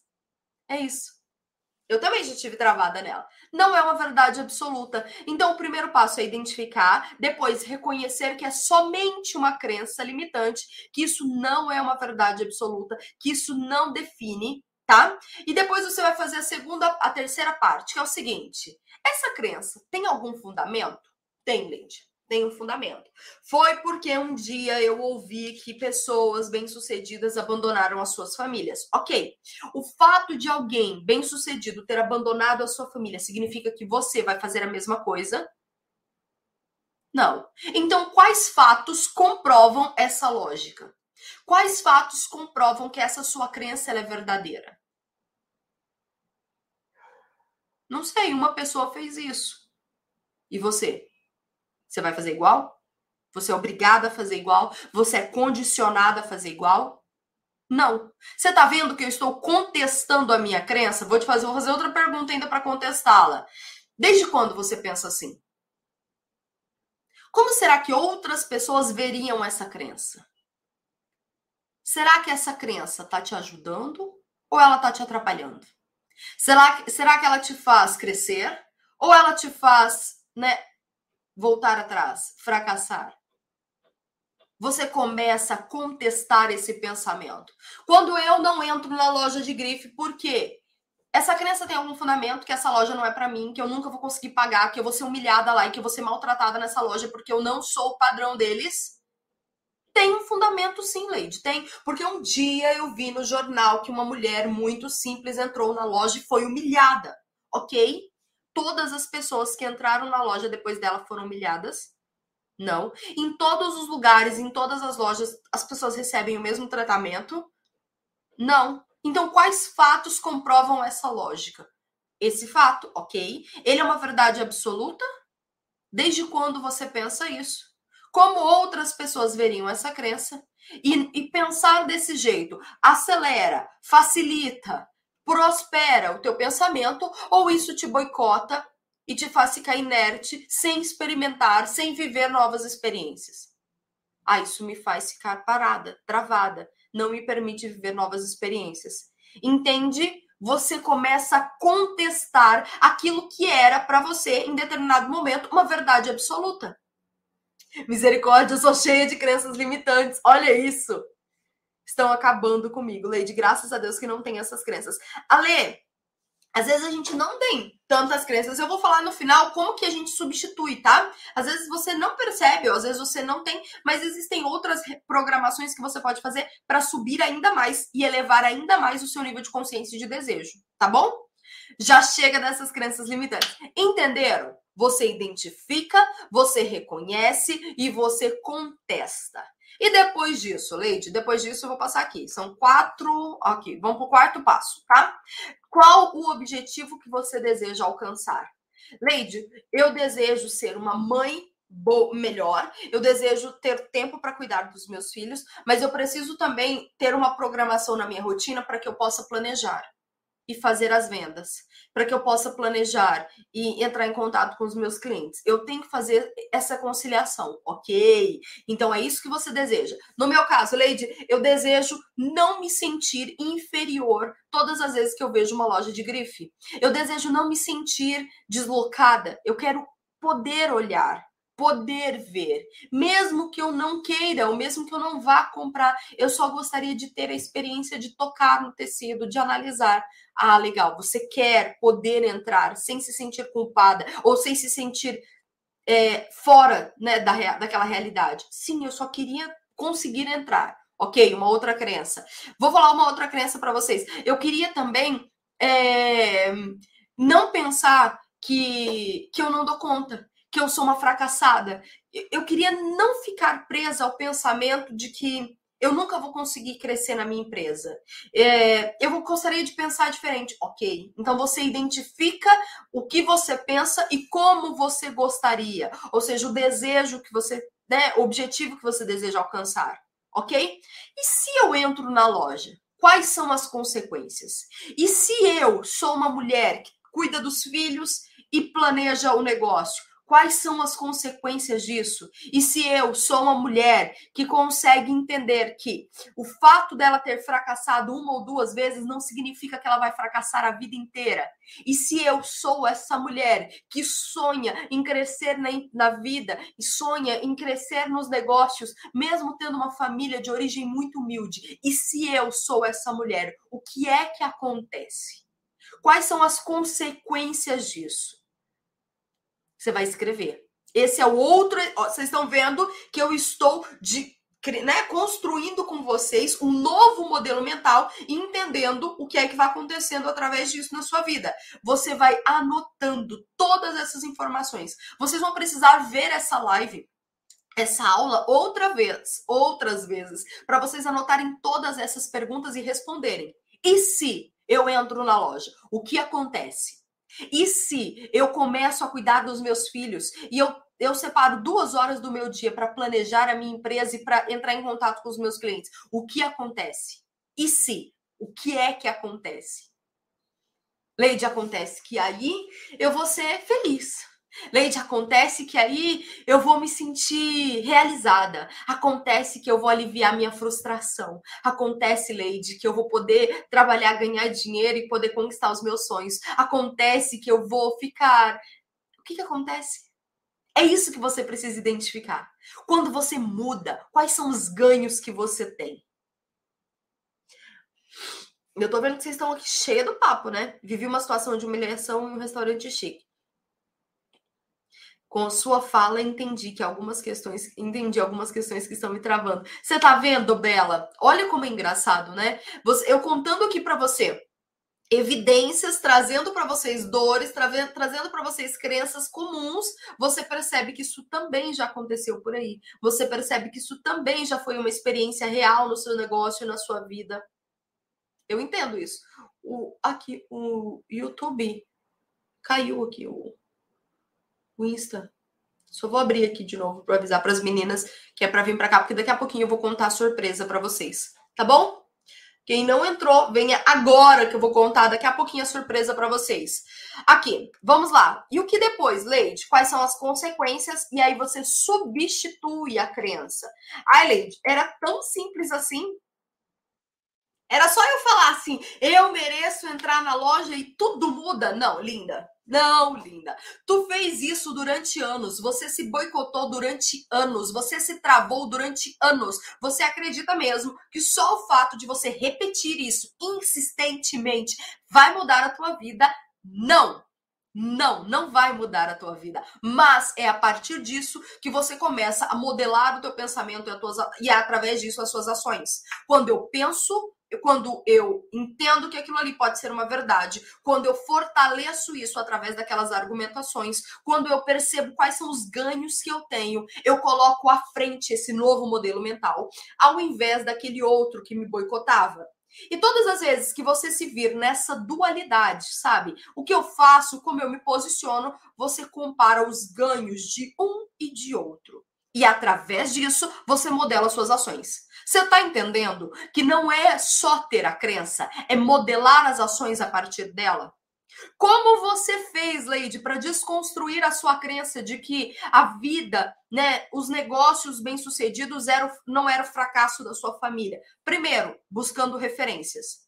É isso. Eu também já tive travada nela. Não é uma verdade absoluta. Então, o primeiro passo é identificar, depois reconhecer que é somente uma crença limitante, que isso não é uma verdade absoluta, que isso não define, tá? E depois você vai fazer a segunda, a terceira parte, que é o seguinte: essa crença tem algum fundamento? Tem, Leide tem um fundamento. Foi porque um dia eu ouvi que pessoas bem-sucedidas abandonaram as suas famílias. Ok. O fato de alguém bem-sucedido ter abandonado a sua família significa que você vai fazer a mesma coisa? Não. Então, quais fatos comprovam essa lógica? Quais fatos comprovam que essa sua crença é verdadeira? Não sei, uma pessoa fez isso. E você? Você vai fazer igual? Você é obrigada a fazer igual? Você é condicionada a fazer igual? Não. Você está vendo que eu estou contestando a minha crença? Vou te fazer, vou fazer outra pergunta ainda para contestá-la. Desde quando você pensa assim? Como será que outras pessoas veriam essa crença? Será que essa crença está te ajudando ou ela está te atrapalhando? Será, será que ela te faz crescer ou ela te faz né, voltar atrás, fracassar. Você começa a contestar esse pensamento. Quando eu não entro na loja de grife, por quê? Essa crença tem algum fundamento que essa loja não é para mim, que eu nunca vou conseguir pagar, que eu vou ser humilhada lá e que eu vou ser maltratada nessa loja porque eu não sou o padrão deles? Tem um fundamento sim, Leide, tem. Porque um dia eu vi no jornal que uma mulher muito simples entrou na loja e foi humilhada, ok? Todas as pessoas que entraram na loja depois dela foram humilhadas? Não. Em todos os lugares, em todas as lojas, as pessoas recebem o mesmo tratamento? Não. Então, quais fatos comprovam essa lógica? Esse fato, ok? Ele é uma verdade absoluta? Desde quando você pensa isso? Como outras pessoas veriam essa crença? E, e pensar desse jeito acelera, facilita, prospera o teu pensamento ou isso te boicota e te faz ficar inerte, sem experimentar, sem viver novas experiências. Ah, isso me faz ficar parada, travada, não me permite viver novas experiências. Entende? Você começa a contestar aquilo que era para você em determinado momento uma verdade absoluta. Misericórdia, eu sou cheia de crenças limitantes. Olha isso. Estão acabando comigo, Leide. Graças a Deus que não tem essas crenças. Ale, às vezes a gente não tem tantas crenças. Eu vou falar no final como que a gente substitui, tá? Às vezes você não percebe, ou às vezes você não tem, mas existem outras programações que você pode fazer para subir ainda mais e elevar ainda mais o seu nível de consciência e de desejo, tá bom? Já chega dessas crenças limitantes. Entenderam? Você identifica, você reconhece e você contesta. E depois disso, Leide, depois disso eu vou passar aqui. São quatro. Aqui, vamos para o quarto passo, tá? Qual o objetivo que você deseja alcançar? Leide, eu desejo ser uma mãe melhor, eu desejo ter tempo para cuidar dos meus filhos, mas eu preciso também ter uma programação na minha rotina para que eu possa planejar e fazer as vendas, para que eu possa planejar e entrar em contato com os meus clientes. Eu tenho que fazer essa conciliação, ok? Então é isso que você deseja. No meu caso, Leide, eu desejo não me sentir inferior todas as vezes que eu vejo uma loja de grife. Eu desejo não me sentir deslocada. Eu quero poder olhar poder ver, mesmo que eu não queira, ou mesmo que eu não vá comprar, eu só gostaria de ter a experiência de tocar no tecido, de analisar. Ah, legal, você quer poder entrar sem se sentir culpada ou sem se sentir é, fora né, da, daquela realidade. Sim, eu só queria conseguir entrar. Ok, uma outra crença. Vou falar uma outra crença para vocês. Eu queria também é, não pensar que, que eu não dou conta que eu sou uma fracassada. Eu queria não ficar presa ao pensamento de que eu nunca vou conseguir crescer na minha empresa. É, eu gostaria de pensar diferente. Ok. Então você identifica o que você pensa e como você gostaria. Ou seja, o desejo que você, né, o objetivo que você deseja alcançar. Ok? E se eu entro na loja? Quais são as consequências? E se eu sou uma mulher que cuida dos filhos e planeja o negócio? Quais são as consequências disso? E se eu sou uma mulher que consegue entender que o fato dela ter fracassado uma ou duas vezes não significa que ela vai fracassar a vida inteira? E se eu sou essa mulher que sonha em crescer na, na vida e sonha em crescer nos negócios, mesmo tendo uma família de origem muito humilde? E se eu sou essa mulher, o que é que acontece? Quais são as consequências disso? Você vai escrever. Esse é o outro. Vocês estão vendo que eu estou de, né, construindo com vocês um novo modelo mental e entendendo o que é que vai acontecendo através disso na sua vida. Você vai anotando todas essas informações. Vocês vão precisar ver essa live essa aula outra vez, outras vezes, para vocês anotarem todas essas perguntas e responderem. E se eu entro na loja, o que acontece? E se eu começo a cuidar dos meus filhos e eu, eu separo duas horas do meu dia para planejar a minha empresa e para entrar em contato com os meus clientes, o que acontece? E se? O que é que acontece? Leide, acontece que aí eu vou ser feliz. Leide, acontece que aí eu vou me sentir realizada. Acontece que eu vou aliviar minha frustração. Acontece, Leide, que eu vou poder trabalhar, ganhar dinheiro e poder conquistar os meus sonhos. Acontece que eu vou ficar. O que, que acontece? É isso que você precisa identificar. Quando você muda, quais são os ganhos que você tem? Eu tô vendo que vocês estão aqui cheia do papo, né? Vivi uma situação de humilhação em um restaurante chique com a sua fala, entendi que algumas questões, entendi algumas questões que estão me travando. Você tá vendo, Bela? Olha como é engraçado, né? Você, eu contando aqui para você evidências, trazendo para vocês dores, trazendo para vocês crenças comuns, você percebe que isso também já aconteceu por aí. Você percebe que isso também já foi uma experiência real no seu negócio e na sua vida. Eu entendo isso. O, aqui, o YouTube caiu aqui, o, o Insta. Só vou abrir aqui de novo para avisar para as meninas que é para vir para cá, porque daqui a pouquinho eu vou contar a surpresa para vocês, tá bom? Quem não entrou, venha agora que eu vou contar daqui a pouquinho a surpresa para vocês. Aqui, vamos lá. E o que depois, Leide? Quais são as consequências? E aí você substitui a crença. Ai, Leide, era tão simples assim? Era só eu falar assim, eu mereço entrar na loja e tudo muda? Não, linda. Não, linda. Tu fez isso durante anos. Você se boicotou durante anos. Você se travou durante anos. Você acredita mesmo que só o fato de você repetir isso insistentemente vai mudar a tua vida? Não. Não, não vai mudar a tua vida. Mas é a partir disso que você começa a modelar o teu pensamento e, tuas, e através disso as suas ações. Quando eu penso, quando eu entendo que aquilo ali pode ser uma verdade, quando eu fortaleço isso através daquelas argumentações, quando eu percebo quais são os ganhos que eu tenho, eu coloco à frente esse novo modelo mental, ao invés daquele outro que me boicotava. E todas as vezes que você se vir nessa dualidade, sabe? O que eu faço, como eu me posiciono, você compara os ganhos de um e de outro. E através disso, você modela suas ações. Você está entendendo que não é só ter a crença, é modelar as ações a partir dela? Como você fez, Leide, para desconstruir a sua crença de que a vida, né, os negócios bem-sucedidos eram, não era o fracasso da sua família? Primeiro, buscando referências.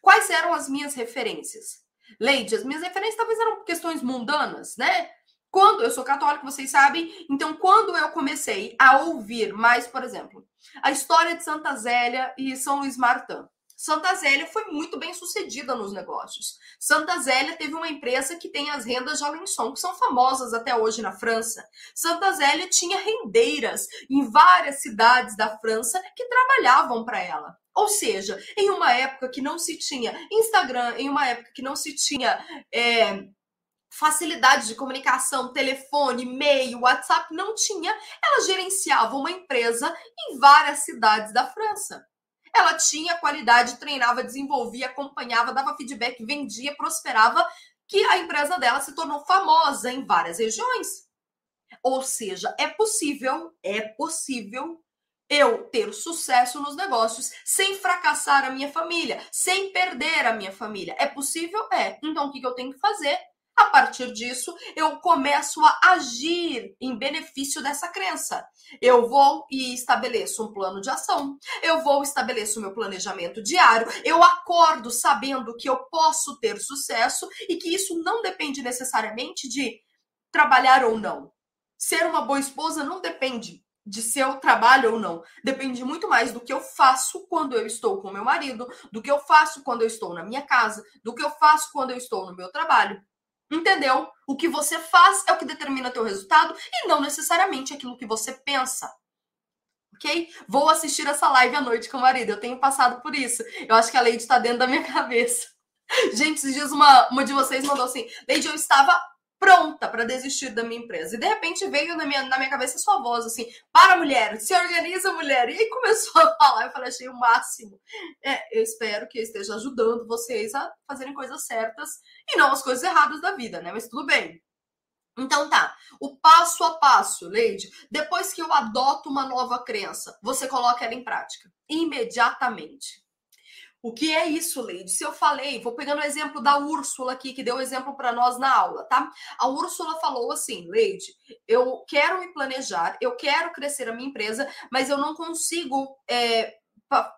Quais eram as minhas referências? Leide, as minhas referências talvez eram questões mundanas, né? Quando eu sou católica, vocês sabem, então quando eu comecei a ouvir mais, por exemplo, a história de Santa Zélia e São Luís Martã. Santa Zélia foi muito bem sucedida nos negócios. Santa Zélia teve uma empresa que tem as rendas de Alençon, que são famosas até hoje na França. Santa Zélia tinha rendeiras em várias cidades da França que trabalhavam para ela. Ou seja, em uma época que não se tinha Instagram, em uma época que não se tinha é, facilidade de comunicação, telefone, e-mail, WhatsApp, não tinha. Ela gerenciava uma empresa em várias cidades da França. Ela tinha qualidade, treinava, desenvolvia, acompanhava, dava feedback, vendia, prosperava, que a empresa dela se tornou famosa em várias regiões. Ou seja, é possível, é possível eu ter sucesso nos negócios sem fracassar a minha família, sem perder a minha família. É possível? É. Então o que eu tenho que fazer? A partir disso, eu começo a agir em benefício dessa crença. Eu vou e estabeleço um plano de ação. Eu vou estabeleço o meu planejamento diário. Eu acordo sabendo que eu posso ter sucesso e que isso não depende necessariamente de trabalhar ou não. Ser uma boa esposa não depende de se eu trabalho ou não. Depende muito mais do que eu faço quando eu estou com meu marido, do que eu faço quando eu estou na minha casa, do que eu faço quando eu estou no meu trabalho. Entendeu? O que você faz é o que determina teu resultado e não necessariamente aquilo que você pensa. Ok? Vou assistir essa live à noite com o marido. Eu tenho passado por isso. Eu acho que a Leide está dentro da minha cabeça. Gente, esses dias uma, uma de vocês mandou assim: Leide, eu estava pronta para desistir da minha empresa. E de repente veio na minha, na minha cabeça sua voz assim: para mulher, se organiza mulher. E começou a falar, eu falei, achei o máximo. É, eu espero que eu esteja ajudando vocês a fazerem coisas certas e não as coisas erradas da vida, né? Mas tudo bem. Então tá, o passo a passo, Leide, depois que eu adoto uma nova crença, você coloca ela em prática imediatamente. O que é isso, Leide? Se eu falei, vou pegando o exemplo da Úrsula aqui, que deu o exemplo para nós na aula, tá? A Úrsula falou assim, Leide, eu quero me planejar, eu quero crescer a minha empresa, mas eu não consigo é,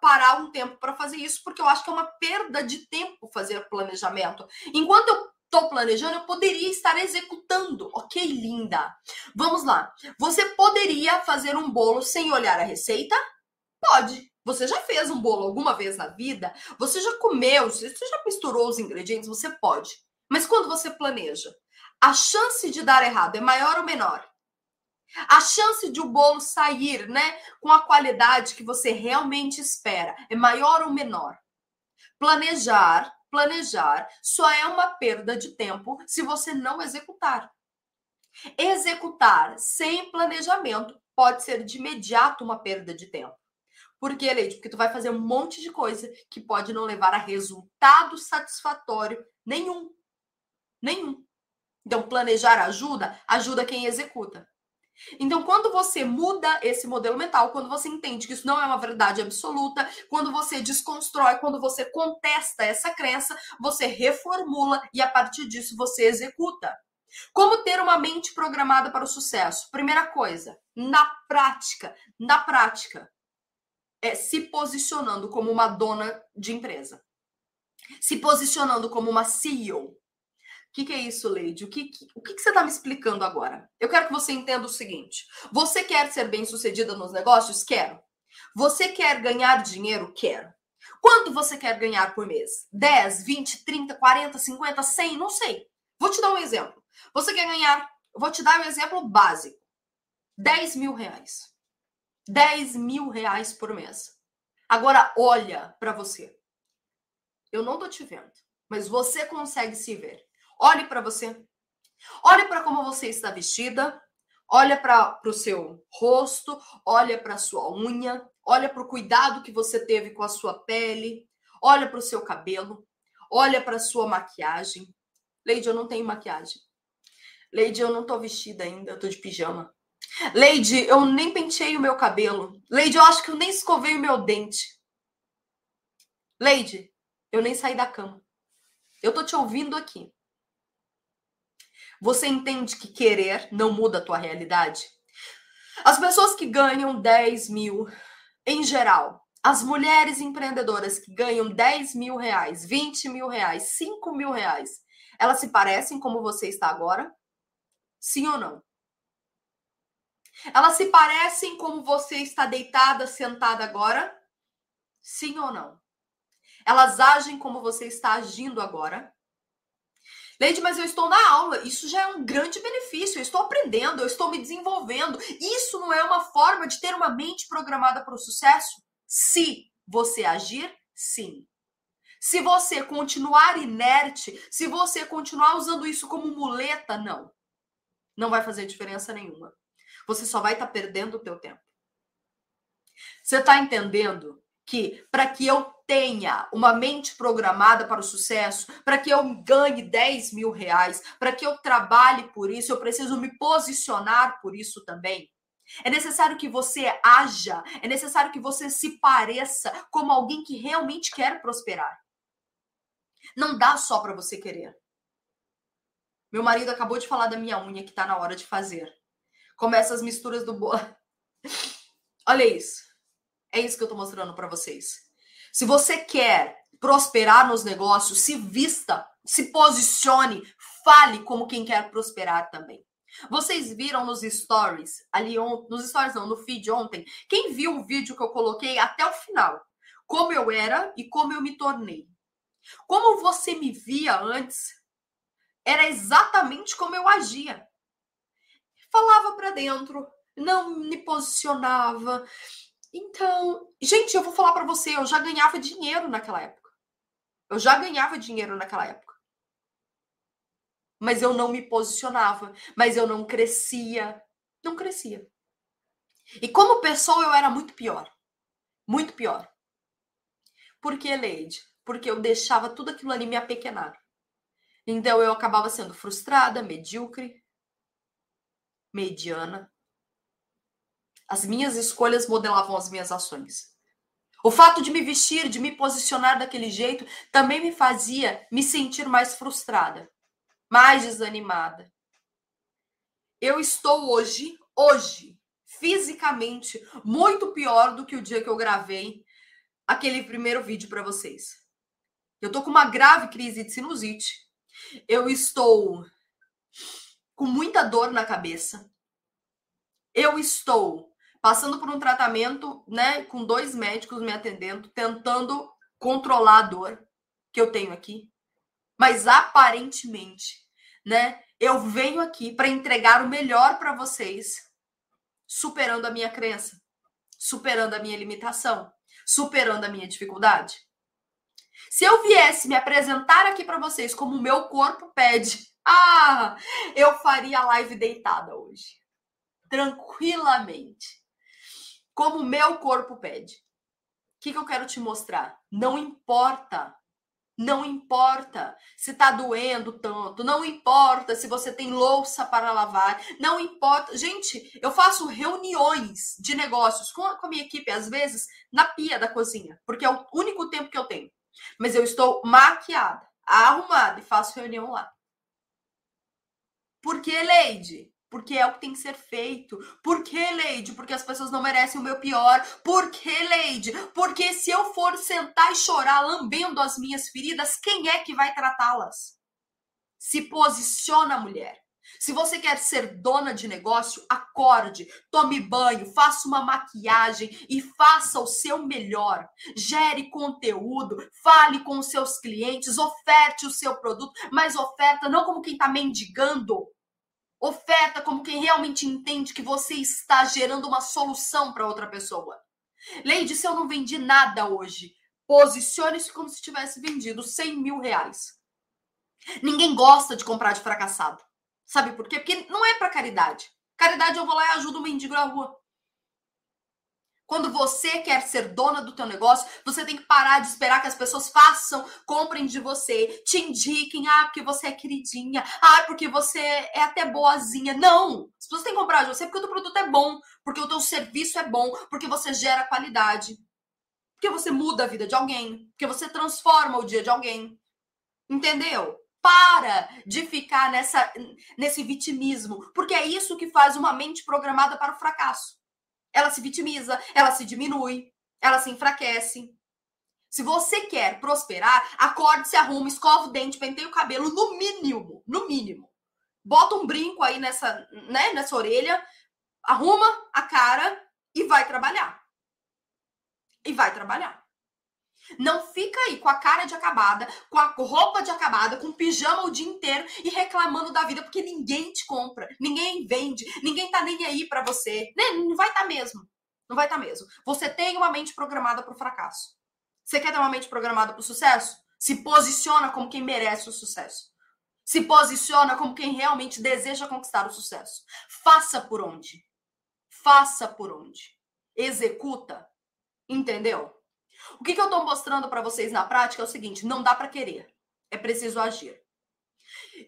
parar um tempo para fazer isso, porque eu acho que é uma perda de tempo fazer planejamento. Enquanto eu estou planejando, eu poderia estar executando. Ok, linda? Vamos lá. Você poderia fazer um bolo sem olhar a receita? Pode. Você já fez um bolo alguma vez na vida? Você já comeu? Você já misturou os ingredientes? Você pode. Mas quando você planeja, a chance de dar errado é maior ou menor? A chance de o bolo sair, né, com a qualidade que você realmente espera é maior ou menor? Planejar planejar só é uma perda de tempo se você não executar. Executar sem planejamento pode ser de imediato uma perda de tempo. Por que, Leite? Porque tu vai fazer um monte de coisa que pode não levar a resultado satisfatório nenhum. Nenhum. Então, planejar ajuda, ajuda quem executa. Então, quando você muda esse modelo mental, quando você entende que isso não é uma verdade absoluta, quando você desconstrói, quando você contesta essa crença, você reformula e a partir disso você executa. Como ter uma mente programada para o sucesso? Primeira coisa, na prática, na prática, é se posicionando como uma dona de empresa. Se posicionando como uma CEO. O que, que, é isso, Leide? O que, que o que, que você está me explicando agora? Eu quero que você entenda o seguinte: você quer ser bem sucedida nos negócios? Quero. Você quer ganhar dinheiro? Quero. Quanto você quer ganhar por mês? 10, 20, 30, 40, 50, 100? Não sei. Vou te dar um exemplo. Você quer ganhar, vou te dar um exemplo básico: 10 mil reais. 10 mil reais por mês. Agora, olha para você. Eu não tô te vendo, mas você consegue se ver. Olhe para você. Olhe para como você está vestida. Olha para o seu rosto. Olha para a sua unha. Olha para o cuidado que você teve com a sua pele. Olha para o seu cabelo. Olha para a sua maquiagem. Leide, eu não tenho maquiagem. Leide, eu não tô vestida ainda, eu tô de pijama. Leide, eu nem pentei o meu cabelo. Leide, eu acho que eu nem escovei o meu dente. Leide, eu nem saí da cama. Eu tô te ouvindo aqui. Você entende que querer não muda a tua realidade? As pessoas que ganham 10 mil, em geral, as mulheres empreendedoras que ganham 10 mil reais, 20 mil reais, 5 mil reais, elas se parecem como você está agora? Sim ou não? Elas se parecem como você está deitada, sentada agora? Sim ou não? Elas agem como você está agindo agora? Leide, mas eu estou na aula. Isso já é um grande benefício. Eu estou aprendendo, eu estou me desenvolvendo. Isso não é uma forma de ter uma mente programada para o sucesso? Se você agir, sim. Se você continuar inerte, se você continuar usando isso como muleta, não. Não vai fazer diferença nenhuma. Você só vai estar tá perdendo o teu tempo. Você está entendendo que para que eu tenha uma mente programada para o sucesso, para que eu ganhe 10 mil reais, para que eu trabalhe por isso, eu preciso me posicionar por isso também. É necessário que você haja, é necessário que você se pareça como alguém que realmente quer prosperar. Não dá só para você querer. Meu marido acabou de falar da minha unha que tá na hora de fazer. Começa as misturas do bolo. Olha isso. É isso que eu tô mostrando para vocês. Se você quer prosperar nos negócios, se vista, se posicione, fale como quem quer prosperar também. Vocês viram nos stories, ali on, nos stories não, no feed ontem, quem viu o vídeo que eu coloquei até o final, como eu era e como eu me tornei. Como você me via antes, era exatamente como eu agia. Falava para dentro, não me posicionava. Então, gente, eu vou falar para você, eu já ganhava dinheiro naquela época. Eu já ganhava dinheiro naquela época. Mas eu não me posicionava, mas eu não crescia, não crescia. E como pessoa eu era muito pior. Muito pior. Por que, Leide? Porque eu deixava tudo aquilo ali me apequenar. Então eu acabava sendo frustrada, medíocre, mediana. As minhas escolhas modelavam as minhas ações. O fato de me vestir, de me posicionar daquele jeito, também me fazia me sentir mais frustrada, mais desanimada. Eu estou hoje, hoje, fisicamente, muito pior do que o dia que eu gravei aquele primeiro vídeo para vocês. Eu tô com uma grave crise de sinusite. Eu estou com muita dor na cabeça. Eu estou passando por um tratamento, né, com dois médicos me atendendo, tentando controlar a dor que eu tenho aqui. Mas aparentemente, né, eu venho aqui para entregar o melhor para vocês, superando a minha crença, superando a minha limitação, superando a minha dificuldade. Se eu viesse me apresentar aqui para vocês como o meu corpo pede, ah, eu faria a live deitada hoje. Tranquilamente. Como o meu corpo pede. O que, que eu quero te mostrar? Não importa não importa se tá doendo tanto, não importa se você tem louça para lavar, não importa. Gente, eu faço reuniões de negócios com a, com a minha equipe, às vezes, na pia da cozinha, porque é o único tempo que eu tenho. Mas eu estou maquiada, arrumada e faço reunião lá. Por que, Leide? Porque é o que tem que ser feito. Por que, Leide? Porque as pessoas não merecem o meu pior. Por que, Leide? Porque se eu for sentar e chorar lambendo as minhas feridas, quem é que vai tratá-las? Se posiciona, mulher. Se você quer ser dona de negócio, acorde, tome banho, faça uma maquiagem e faça o seu melhor. Gere conteúdo, fale com os seus clientes, oferte o seu produto, mas oferta não como quem está mendigando, Oferta como quem realmente entende que você está gerando uma solução para outra pessoa. Leide, se eu não vendi nada hoje, posicione-se como se tivesse vendido 100 mil reais. Ninguém gosta de comprar de fracassado. Sabe por quê? Porque não é para caridade. Caridade eu vou lá e ajudo o mendigo na rua. Quando você quer ser dona do teu negócio, você tem que parar de esperar que as pessoas façam, comprem de você, te indiquem, ah, porque você é queridinha, ah, porque você é até boazinha. Não! As pessoas têm que comprar de você porque o teu produto é bom, porque o teu serviço é bom, porque você gera qualidade, porque você muda a vida de alguém, porque você transforma o dia de alguém. Entendeu? Para de ficar nessa, nesse vitimismo, porque é isso que faz uma mente programada para o fracasso. Ela se vitimiza, ela se diminui, ela se enfraquece. Se você quer prosperar, acorde, se arruma, escova o dente, penteia o cabelo, no mínimo, no mínimo. Bota um brinco aí nessa, né, nessa orelha, arruma a cara e vai trabalhar. E vai trabalhar. Não fica aí com a cara de acabada, com a roupa de acabada, com pijama o dia inteiro e reclamando da vida, porque ninguém te compra, ninguém vende, ninguém tá nem aí para você. Né? Não vai tá mesmo. Não vai tá mesmo. Você tem uma mente programada para o fracasso. Você quer ter uma mente programada para o sucesso? Se posiciona como quem merece o sucesso. Se posiciona como quem realmente deseja conquistar o sucesso. Faça por onde? Faça por onde? Executa. Entendeu? O que, que eu estou mostrando para vocês na prática é o seguinte: não dá para querer, é preciso agir.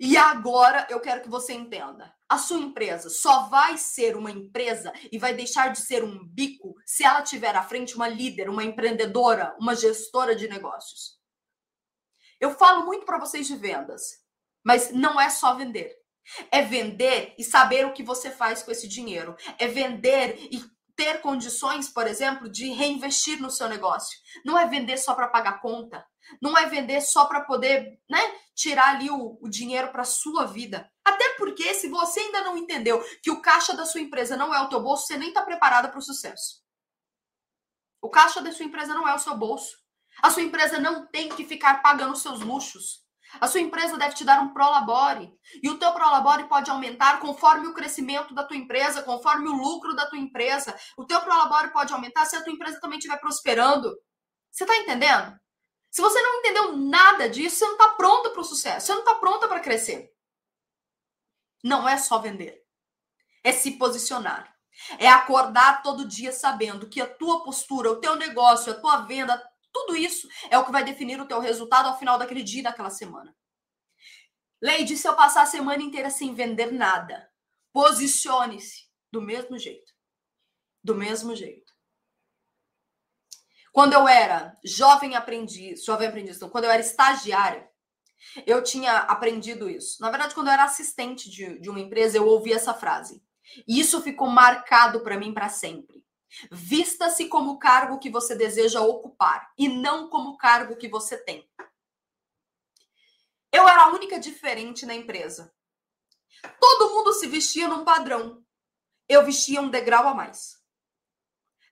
E agora eu quero que você entenda: a sua empresa só vai ser uma empresa e vai deixar de ser um bico se ela tiver à frente uma líder, uma empreendedora, uma gestora de negócios. Eu falo muito para vocês de vendas, mas não é só vender. É vender e saber o que você faz com esse dinheiro. É vender e ter condições, por exemplo, de reinvestir no seu negócio. Não é vender só para pagar conta. Não é vender só para poder, né, tirar ali o, o dinheiro para sua vida. Até porque se você ainda não entendeu que o caixa da sua empresa não é o teu bolso, você nem está preparada para o sucesso. O caixa da sua empresa não é o seu bolso. A sua empresa não tem que ficar pagando seus luxos. A sua empresa deve te dar um prolabore. E o teu prolabore pode aumentar conforme o crescimento da tua empresa, conforme o lucro da tua empresa. O teu prolabore pode aumentar se a tua empresa também estiver prosperando. Você está entendendo? Se você não entendeu nada disso, você não está pronta para o sucesso. Você não está pronta para crescer. Não é só vender. É se posicionar. É acordar todo dia sabendo que a tua postura, o teu negócio, a tua venda, tudo isso é o que vai definir o teu resultado ao final daquele dia, daquela semana. Leide, se eu passar a semana inteira sem vender nada, posicione-se do mesmo jeito. Do mesmo jeito. Quando eu era jovem aprendiz, jovem aprendiz, então, quando eu era estagiária, eu tinha aprendido isso. Na verdade, quando eu era assistente de, de uma empresa, eu ouvi essa frase. E isso ficou marcado para mim para sempre. Vista-se como o cargo que você deseja ocupar e não como o cargo que você tem. Eu era a única diferente na empresa. Todo mundo se vestia num padrão. Eu vestia um degrau a mais.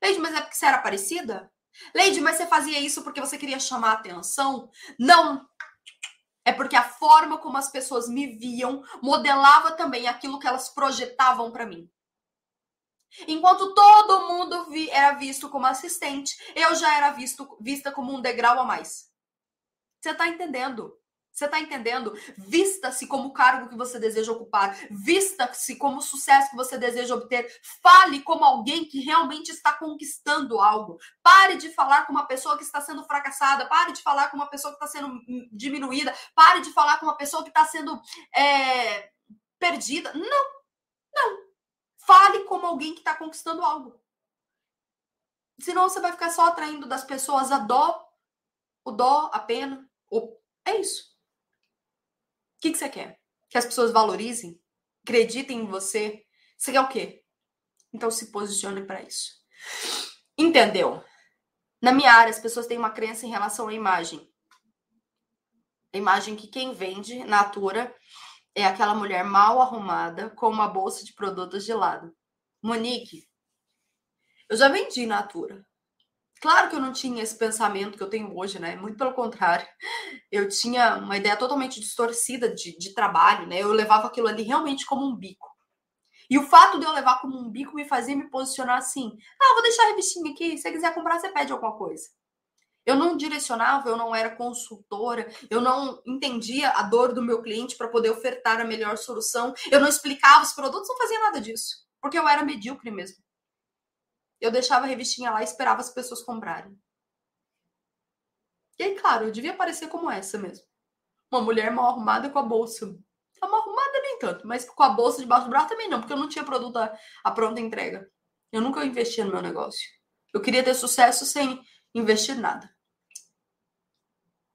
Leide, mas é porque você era parecida? Leide, mas você fazia isso porque você queria chamar atenção? Não. É porque a forma como as pessoas me viam modelava também aquilo que elas projetavam para mim. Enquanto todo mundo vi, era visto como assistente, eu já era visto, vista como um degrau a mais. Você tá entendendo? Você tá entendendo? Vista-se como o cargo que você deseja ocupar, vista-se como o sucesso que você deseja obter. Fale como alguém que realmente está conquistando algo. Pare de falar com uma pessoa que está sendo fracassada, pare de falar com uma pessoa que está sendo diminuída, pare de falar com uma pessoa que está sendo é, perdida. Não, não. Fale como alguém que está conquistando algo. Senão você vai ficar só atraindo das pessoas a dó, o dó, a pena. O... É isso. O que, que você quer? Que as pessoas valorizem? Acreditem em você? Você quer o quê? Então se posicione para isso. Entendeu? Na minha área, as pessoas têm uma crença em relação à imagem. A imagem que quem vende, Natura, é aquela mulher mal arrumada com uma bolsa de produtos de lado. Monique, eu já vendi Natura. Claro que eu não tinha esse pensamento que eu tenho hoje, né? Muito pelo contrário. Eu tinha uma ideia totalmente distorcida de, de trabalho, né? Eu levava aquilo ali realmente como um bico. E o fato de eu levar como um bico me fazia me posicionar assim: ah, vou deixar a revistinha aqui, se você quiser comprar, você pede alguma coisa. Eu não direcionava, eu não era consultora, eu não entendia a dor do meu cliente para poder ofertar a melhor solução, eu não explicava os produtos, não fazia nada disso, porque eu era medíocre mesmo. Eu deixava a revistinha lá e esperava as pessoas comprarem. E aí, claro, eu devia parecer como essa mesmo. Uma mulher mal arrumada com a bolsa. Tá mal arrumada nem tanto, mas com a bolsa debaixo do braço também não, porque eu não tinha produto a, a pronta entrega. Eu nunca investia no meu negócio. Eu queria ter sucesso sem investir nada.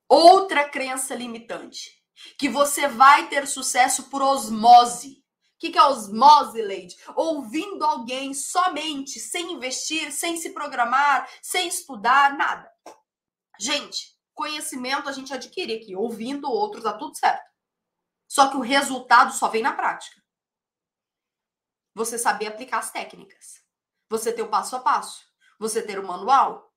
Outra crença limitante. Que você vai ter sucesso por osmose. O que, que é osmose, Leide? Ouvindo alguém somente, sem investir, sem se programar, sem estudar, nada. Gente, conhecimento a gente adquire aqui, ouvindo outros, dá tudo certo. Só que o resultado só vem na prática. Você saber aplicar as técnicas. Você ter o passo a passo. Você ter o manual.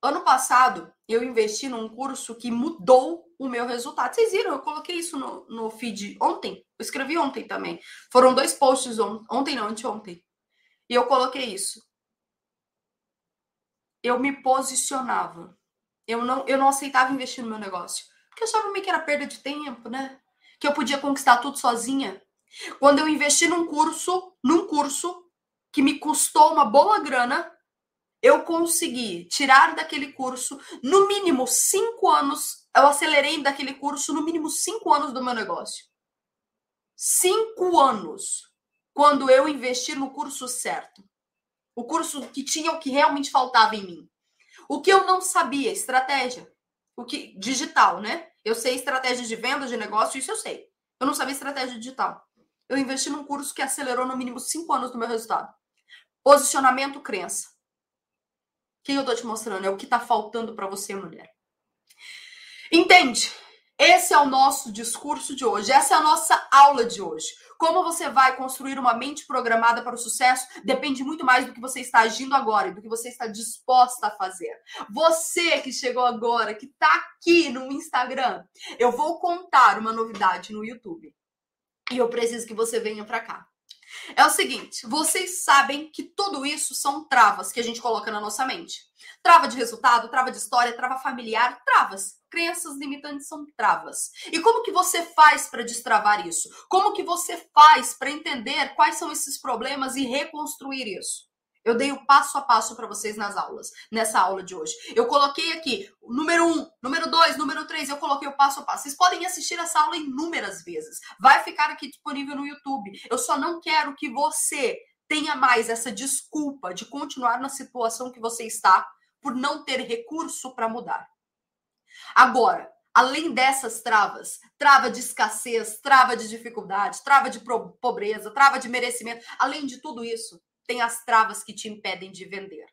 Ano passado, eu investi num curso que mudou o meu resultado. Vocês viram? Eu coloquei isso no, no feed ontem. Eu escrevi ontem também. Foram dois posts on, ontem, não, anteontem. E eu coloquei isso. Eu me posicionava. Eu não, eu não aceitava investir no meu negócio. Porque eu achava meio que era perda de tempo, né? Que eu podia conquistar tudo sozinha. Quando eu investi num curso, num curso que me custou uma boa grana, eu consegui tirar daquele curso no mínimo cinco anos. Eu acelerei daquele curso no mínimo cinco anos do meu negócio. Cinco anos quando eu investi no curso certo. O curso que tinha o que realmente faltava em mim. O que eu não sabia, estratégia. O que digital, né? Eu sei estratégia de venda de negócio, isso eu sei. Eu não sabia estratégia digital. Eu investi num curso que acelerou no mínimo cinco anos do meu resultado. Posicionamento, crença que eu tô te mostrando? É o que tá faltando para você, mulher. Entende? Esse é o nosso discurso de hoje, essa é a nossa aula de hoje. Como você vai construir uma mente programada para o sucesso depende muito mais do que você está agindo agora e do que você está disposta a fazer. Você que chegou agora, que está aqui no Instagram, eu vou contar uma novidade no YouTube. E eu preciso que você venha para cá. É o seguinte, vocês sabem que tudo isso são travas que a gente coloca na nossa mente. Trava de resultado, trava de história, trava familiar, travas. Crenças limitantes são travas. E como que você faz para destravar isso? Como que você faz para entender quais são esses problemas e reconstruir isso? Eu dei o passo a passo para vocês nas aulas, nessa aula de hoje. Eu coloquei aqui número um, número dois, número três, eu coloquei o passo a passo. Vocês podem assistir essa aula inúmeras vezes. Vai ficar aqui disponível no YouTube. Eu só não quero que você tenha mais essa desculpa de continuar na situação que você está por não ter recurso para mudar. Agora, além dessas travas, trava de escassez, trava de dificuldade, trava de pobreza, trava de merecimento, além de tudo isso, tem as travas que te impedem de vender.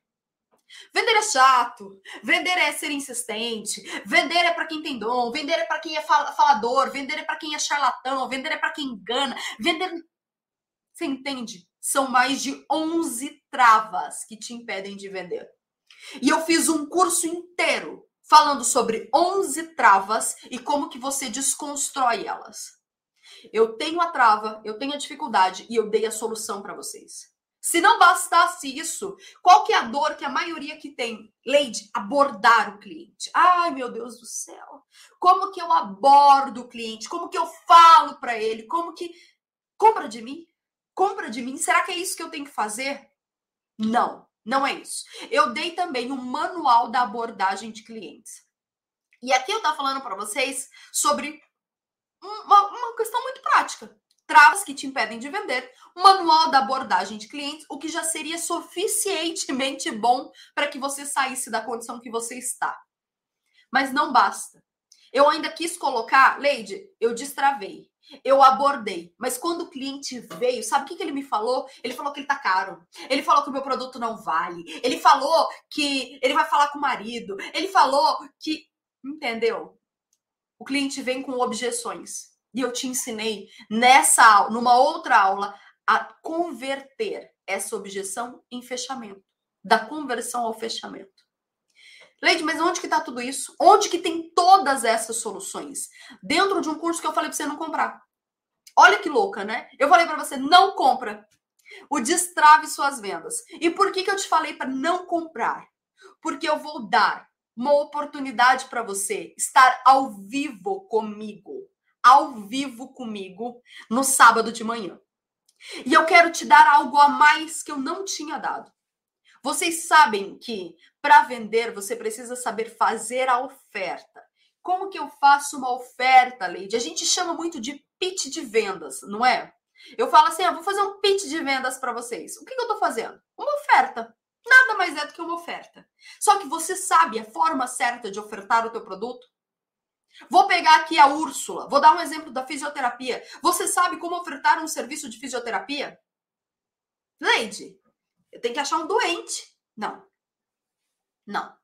Vender é chato, vender é ser insistente, vender é para quem tem dom, vender é para quem é falador, vender é para quem é charlatão, vender é para quem engana, vender. Você entende? São mais de 11 travas que te impedem de vender. E eu fiz um curso inteiro falando sobre 11 travas e como que você desconstrói elas. Eu tenho a trava, eu tenho a dificuldade e eu dei a solução para vocês. Se não bastasse isso, qual que é a dor que a maioria que tem? Leide, abordar o cliente. Ai, meu Deus do céu. Como que eu abordo o cliente? Como que eu falo para ele? Como que compra de mim? Compra de mim? Será que é isso que eu tenho que fazer? Não, não é isso. Eu dei também um manual da abordagem de clientes. E aqui eu tô falando para vocês sobre uma, uma questão muito prática travas que te impedem de vender, manual da abordagem de clientes, o que já seria suficientemente bom para que você saísse da condição que você está. Mas não basta. Eu ainda quis colocar, Leide, eu destravei. Eu abordei, mas quando o cliente veio, sabe o que, que ele me falou? Ele falou que ele tá caro. Ele falou que o meu produto não vale. Ele falou que ele vai falar com o marido. Ele falou que. Entendeu? O cliente vem com objeções. E eu te ensinei nessa numa outra aula, a converter essa objeção em fechamento, da conversão ao fechamento. Leide, mas onde que está tudo isso? Onde que tem todas essas soluções? Dentro de um curso que eu falei para você não comprar. Olha que louca, né? Eu falei para você não compra. O destrave suas vendas. E por que que eu te falei para não comprar? Porque eu vou dar uma oportunidade para você estar ao vivo comigo ao vivo comigo no sábado de manhã. E eu quero te dar algo a mais que eu não tinha dado. Vocês sabem que para vender você precisa saber fazer a oferta. Como que eu faço uma oferta, Leide? A gente chama muito de pitch de vendas, não é? Eu falo assim, ah, vou fazer um pitch de vendas para vocês. O que, que eu estou fazendo? Uma oferta. Nada mais é do que uma oferta. Só que você sabe a forma certa de ofertar o teu produto? Vou pegar aqui a Úrsula, vou dar um exemplo da fisioterapia. Você sabe como ofertar um serviço de fisioterapia? Leide, eu tenho que achar um doente. Não. Não.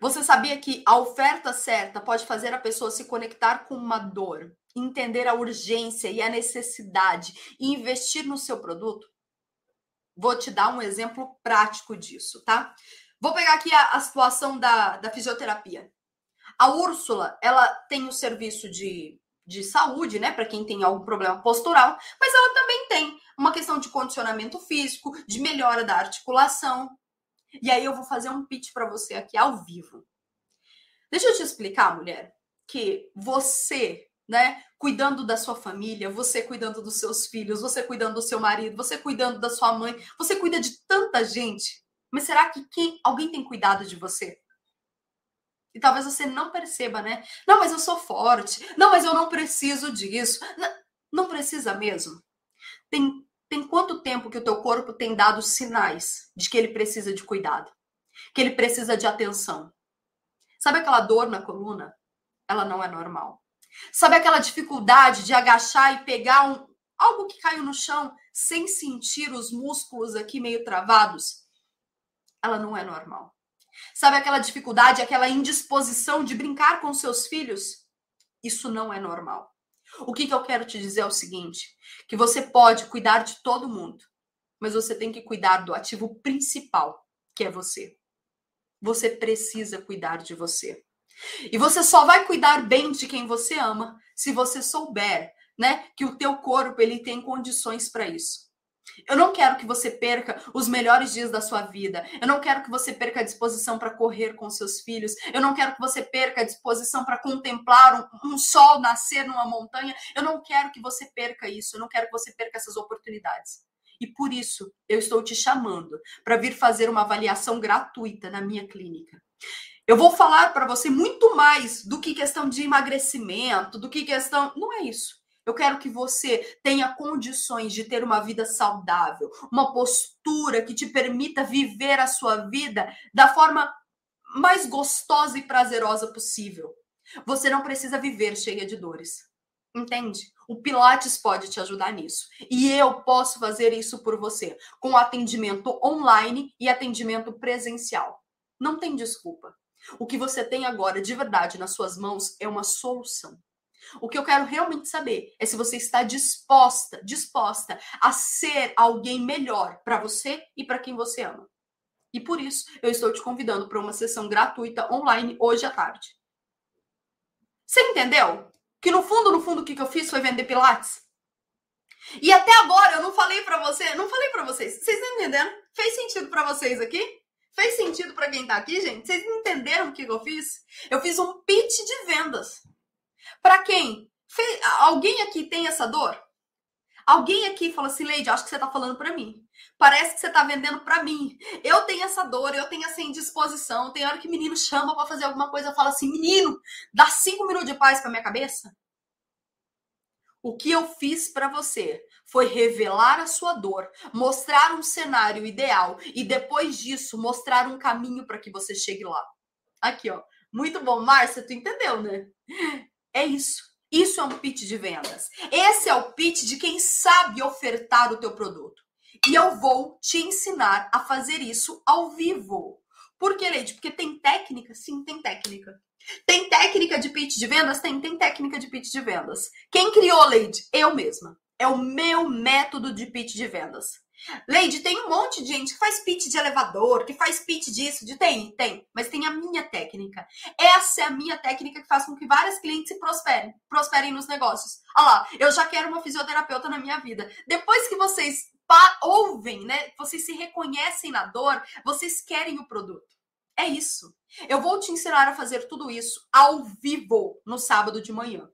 Você sabia que a oferta certa pode fazer a pessoa se conectar com uma dor, entender a urgência e a necessidade e investir no seu produto? Vou te dar um exemplo prático disso, tá? Vou pegar aqui a, a situação da, da fisioterapia. A Úrsula, ela tem o serviço de, de saúde, né, para quem tem algum problema postural, mas ela também tem uma questão de condicionamento físico, de melhora da articulação. E aí eu vou fazer um pitch para você aqui ao vivo. Deixa eu te explicar, mulher, que você, né, cuidando da sua família, você cuidando dos seus filhos, você cuidando do seu marido, você cuidando da sua mãe, você cuida de tanta gente. Mas será que quem, alguém tem cuidado de você? E talvez você não perceba, né? Não, mas eu sou forte. Não, mas eu não preciso disso. Não, não precisa mesmo. Tem, tem quanto tempo que o teu corpo tem dado sinais de que ele precisa de cuidado? Que ele precisa de atenção? Sabe aquela dor na coluna? Ela não é normal. Sabe aquela dificuldade de agachar e pegar um, algo que caiu no chão sem sentir os músculos aqui meio travados? Ela não é normal. Sabe aquela dificuldade, aquela indisposição de brincar com seus filhos? Isso não é normal. O que, que eu quero te dizer é o seguinte: que você pode cuidar de todo mundo, mas você tem que cuidar do ativo principal, que é você. Você precisa cuidar de você. E você só vai cuidar bem de quem você ama se você souber, né, que o teu corpo ele tem condições para isso. Eu não quero que você perca os melhores dias da sua vida. Eu não quero que você perca a disposição para correr com seus filhos. Eu não quero que você perca a disposição para contemplar um, um, sol nascer numa montanha. Eu não quero que você perca isso. Eu não quero que você perca essas oportunidades. E por isso eu estou te chamando para vir fazer uma avaliação gratuita na minha clínica. Eu vou falar para você muito mais do que questão de emagrecimento, do que questão. Não é isso. Eu quero que você tenha condições de ter uma vida saudável, uma postura que te permita viver a sua vida da forma mais gostosa e prazerosa possível. Você não precisa viver cheia de dores. Entende? O Pilates pode te ajudar nisso. E eu posso fazer isso por você, com atendimento online e atendimento presencial. Não tem desculpa. O que você tem agora de verdade nas suas mãos é uma solução. O que eu quero realmente saber é se você está disposta, disposta a ser alguém melhor para você e para quem você ama. E por isso, eu estou te convidando para uma sessão gratuita online hoje à tarde. Você entendeu? Que no fundo, no fundo, o que eu fiz foi vender pilates. E até agora eu não falei para você, não falei para vocês. Vocês estão entendendo? Fez sentido para vocês aqui? Fez sentido para quem tá aqui, gente? Vocês entenderam o que eu fiz? Eu fiz um pitch de vendas. Para quem? Fez... Alguém aqui tem essa dor? Alguém aqui fala assim, Leide, acho que você tá falando para mim. Parece que você tá vendendo para mim. Eu tenho essa dor, eu tenho essa indisposição. Tem hora que menino chama para fazer alguma coisa, fala assim, menino, dá cinco minutos de paz para minha cabeça. O que eu fiz para você foi revelar a sua dor, mostrar um cenário ideal e depois disso mostrar um caminho para que você chegue lá. Aqui, ó. Muito bom, Márcia, tu entendeu, né? É isso. Isso é um pitch de vendas. Esse é o pitch de quem sabe ofertar o teu produto. E eu vou te ensinar a fazer isso ao vivo. Por que, Leide? Porque tem técnica? Sim, tem técnica. Tem técnica de pitch de vendas? Tem, tem técnica de pitch de vendas. Quem criou, Leide? Eu mesma. É o meu método de pitch de vendas. Leide, tem um monte de gente que faz pitch de elevador, que faz pitch disso, de tem, tem, mas tem a minha técnica. Essa é a minha técnica que faz com que vários clientes se prosperem, prosperem nos negócios. Olha lá, eu já quero uma fisioterapeuta na minha vida. Depois que vocês ouvem, né? Vocês se reconhecem na dor, vocês querem o produto. É isso. Eu vou te ensinar a fazer tudo isso ao vivo no sábado de manhã.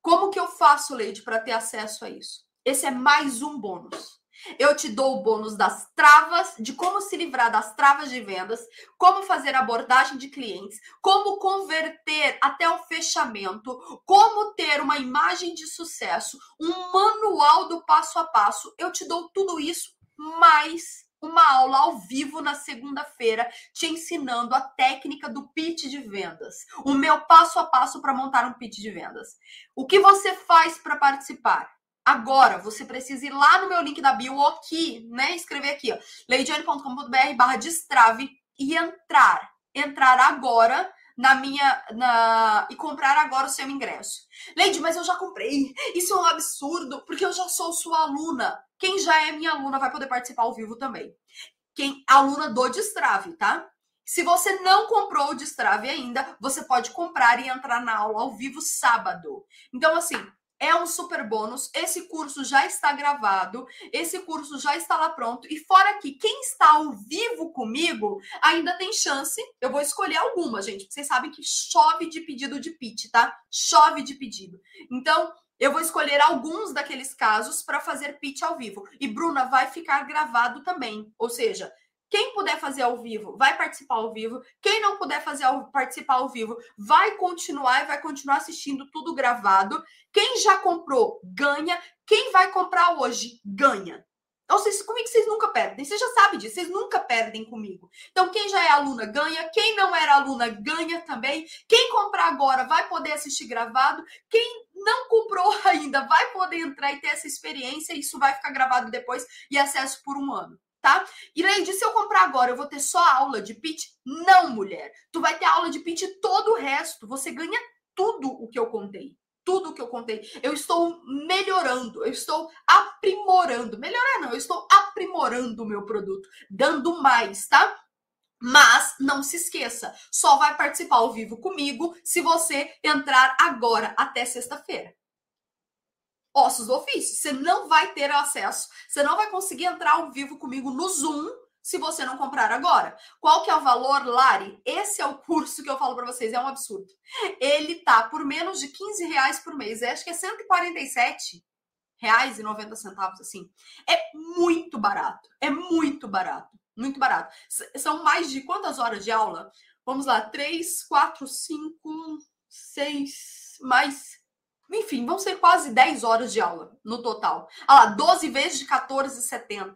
Como que eu faço, Leide, para ter acesso a isso? Esse é mais um bônus. Eu te dou o bônus das travas, de como se livrar das travas de vendas, como fazer abordagem de clientes, como converter até o fechamento, como ter uma imagem de sucesso, um manual do passo a passo. Eu te dou tudo isso mais uma aula ao vivo na segunda-feira, te ensinando a técnica do pitch de vendas, o meu passo a passo para montar um pitch de vendas. O que você faz para participar? Agora, você precisa ir lá no meu link da bio aqui, né? Escrever aqui, ó, leidiane.com.br barra destrave e entrar. Entrar agora na minha na e comprar agora o seu ingresso. Leide, mas eu já comprei. Isso é um absurdo, porque eu já sou sua aluna. Quem já é minha aluna vai poder participar ao vivo também. Quem aluna do Destrave, tá? Se você não comprou o Destrave ainda, você pode comprar e entrar na aula ao vivo sábado. Então assim, é um super bônus. Esse curso já está gravado, esse curso já está lá pronto. E fora que quem está ao vivo comigo ainda tem chance. Eu vou escolher alguma, gente. Vocês sabem que chove de pedido de pitch, tá? Chove de pedido. Então, eu vou escolher alguns daqueles casos para fazer pitch ao vivo. E Bruna vai ficar gravado também. Ou seja, quem puder fazer ao vivo, vai participar ao vivo. Quem não puder fazer ao, participar ao vivo, vai continuar e vai continuar assistindo tudo gravado. Quem já comprou, ganha. Quem vai comprar hoje, ganha. Então, vocês, comigo vocês nunca perdem. Você já sabe disso, vocês nunca perdem comigo. Então, quem já é aluna ganha, quem não era aluna ganha também. Quem comprar agora vai poder assistir gravado. Quem não comprou ainda vai poder entrar e ter essa experiência. Isso vai ficar gravado depois e acesso por um ano tá? E Leide, se eu comprar agora, eu vou ter só aula de pitch? Não, mulher. Tu vai ter aula de pitch todo o resto. Você ganha tudo o que eu contei. Tudo o que eu contei. Eu estou melhorando, eu estou aprimorando. Melhorar não, eu estou aprimorando o meu produto, dando mais, tá? Mas não se esqueça, só vai participar ao vivo comigo se você entrar agora até sexta-feira ossos do ofício. Você não vai ter acesso, você não vai conseguir entrar ao vivo comigo no Zoom se você não comprar agora. Qual que é o valor, Lari? Esse é o curso que eu falo para vocês, é um absurdo. Ele tá por menos de 15 reais por mês, eu acho que é 147 reais e 90 centavos, assim. É muito barato, é muito barato, muito barato. São mais de quantas horas de aula? Vamos lá, 3, 4, 5, 6, mais enfim, vão ser quase 10 horas de aula no total. Ah lá, 12 vezes de 14,70.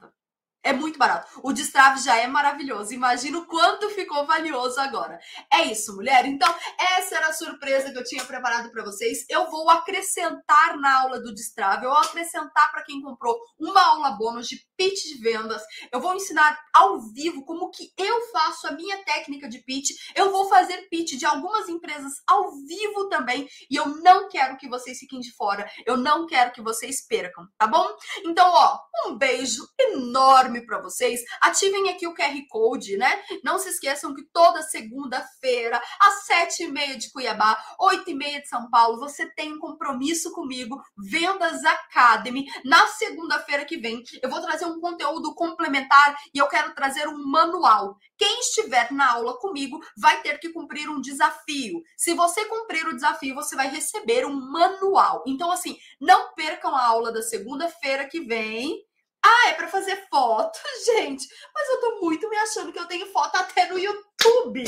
É muito barato. O Destrave já é maravilhoso. Imagina o quanto ficou valioso agora. É isso, mulher. Então, essa era a surpresa que eu tinha preparado para vocês. Eu vou acrescentar na aula do Destrave, eu vou acrescentar para quem comprou uma aula bônus de pitch de vendas. Eu vou ensinar ao vivo como que eu faço a minha técnica de pitch. Eu vou fazer pitch de algumas empresas ao vivo também, e eu não quero que vocês fiquem de fora. Eu não quero que vocês percam, tá bom? Então, ó, um beijo enorme para vocês. Ativem aqui o QR Code, né? Não se esqueçam que toda segunda-feira, às sete e meia de Cuiabá, oito e meia de São Paulo, você tem um compromisso comigo, Vendas Academy. Na segunda-feira que vem, eu vou trazer um conteúdo complementar e eu quero trazer um manual. Quem estiver na aula comigo vai ter que cumprir um desafio. Se você cumprir o desafio, você vai receber um manual. Então, assim, não percam a aula da segunda-feira que vem. Ah, é para fazer foto, gente. Mas eu tô muito me achando que eu tenho foto até no YouTube.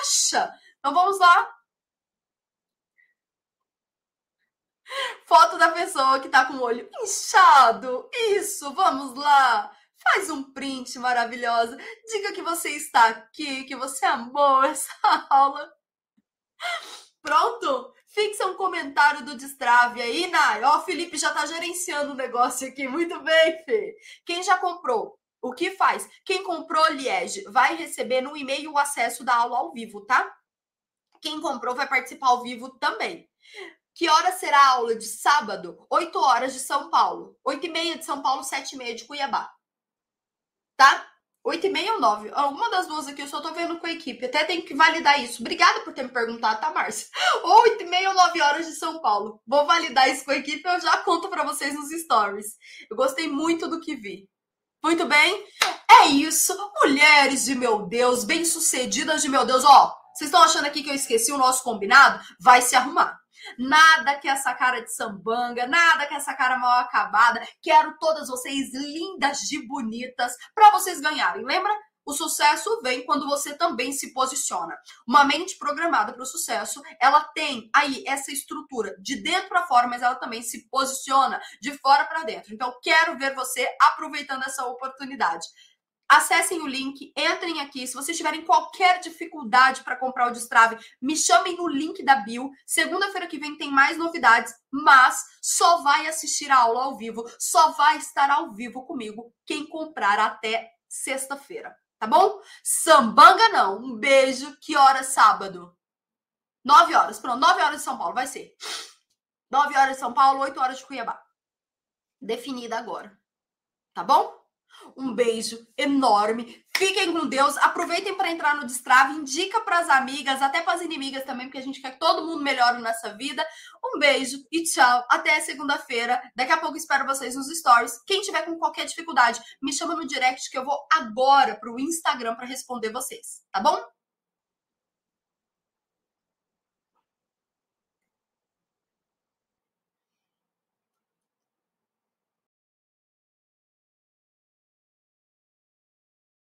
Acha? Então vamos lá. Foto da pessoa que tá com o olho inchado. Isso, vamos lá. Faz um print maravilhosa. Diga que você está aqui, que você amou essa aula. Pronto? Fixa um comentário do Destrave aí, Nai. Ó, o Felipe já tá gerenciando o negócio aqui. Muito bem, Fê. Quem já comprou? O que faz? Quem comprou Liege vai receber no e-mail o acesso da aula ao vivo, tá? Quem comprou vai participar ao vivo também. Que hora será a aula de sábado? 8 horas de São Paulo. 8 e meia de São Paulo, 7 e meia de Cuiabá. Tá? 8 e meia ou 9? Alguma das duas aqui eu só tô vendo com a equipe. Até tenho que validar isso. Obrigada por ter me perguntado, tá, Márcia? 8 e meia ou 9 horas de São Paulo. Vou validar isso com a equipe eu já conto para vocês nos stories. Eu gostei muito do que vi. Muito bem? É isso. Mulheres de meu Deus, bem-sucedidas de meu Deus. Ó, vocês estão achando aqui que eu esqueci o nosso combinado? Vai se arrumar. Nada que essa cara de sambanga, nada que essa cara mal acabada. Quero todas vocês lindas de bonitas para vocês ganharem. Lembra? O sucesso vem quando você também se posiciona. Uma mente programada para o sucesso, ela tem aí essa estrutura de dentro para fora, mas ela também se posiciona de fora para dentro. Então, quero ver você aproveitando essa oportunidade. Acessem o link, entrem aqui. Se vocês tiverem qualquer dificuldade para comprar o Destrave, me chamem no link da bio. Segunda-feira que vem tem mais novidades, mas só vai assistir a aula ao vivo, só vai estar ao vivo comigo quem comprar até sexta-feira, tá bom? Sambanga não. Um beijo. Que hora sábado? Nove horas. Pronto, nove horas de São Paulo, vai ser. Nove horas de São Paulo, oito horas de Cuiabá. Definida agora. Tá bom? Um beijo enorme. Fiquem com Deus. Aproveitem para entrar no Destrave. Indica para as amigas, até para as inimigas também, porque a gente quer que todo mundo melhore nessa vida. Um beijo e tchau. Até segunda-feira. Daqui a pouco espero vocês nos stories. Quem tiver com qualquer dificuldade, me chama no direct que eu vou agora para o Instagram para responder vocês. Tá bom?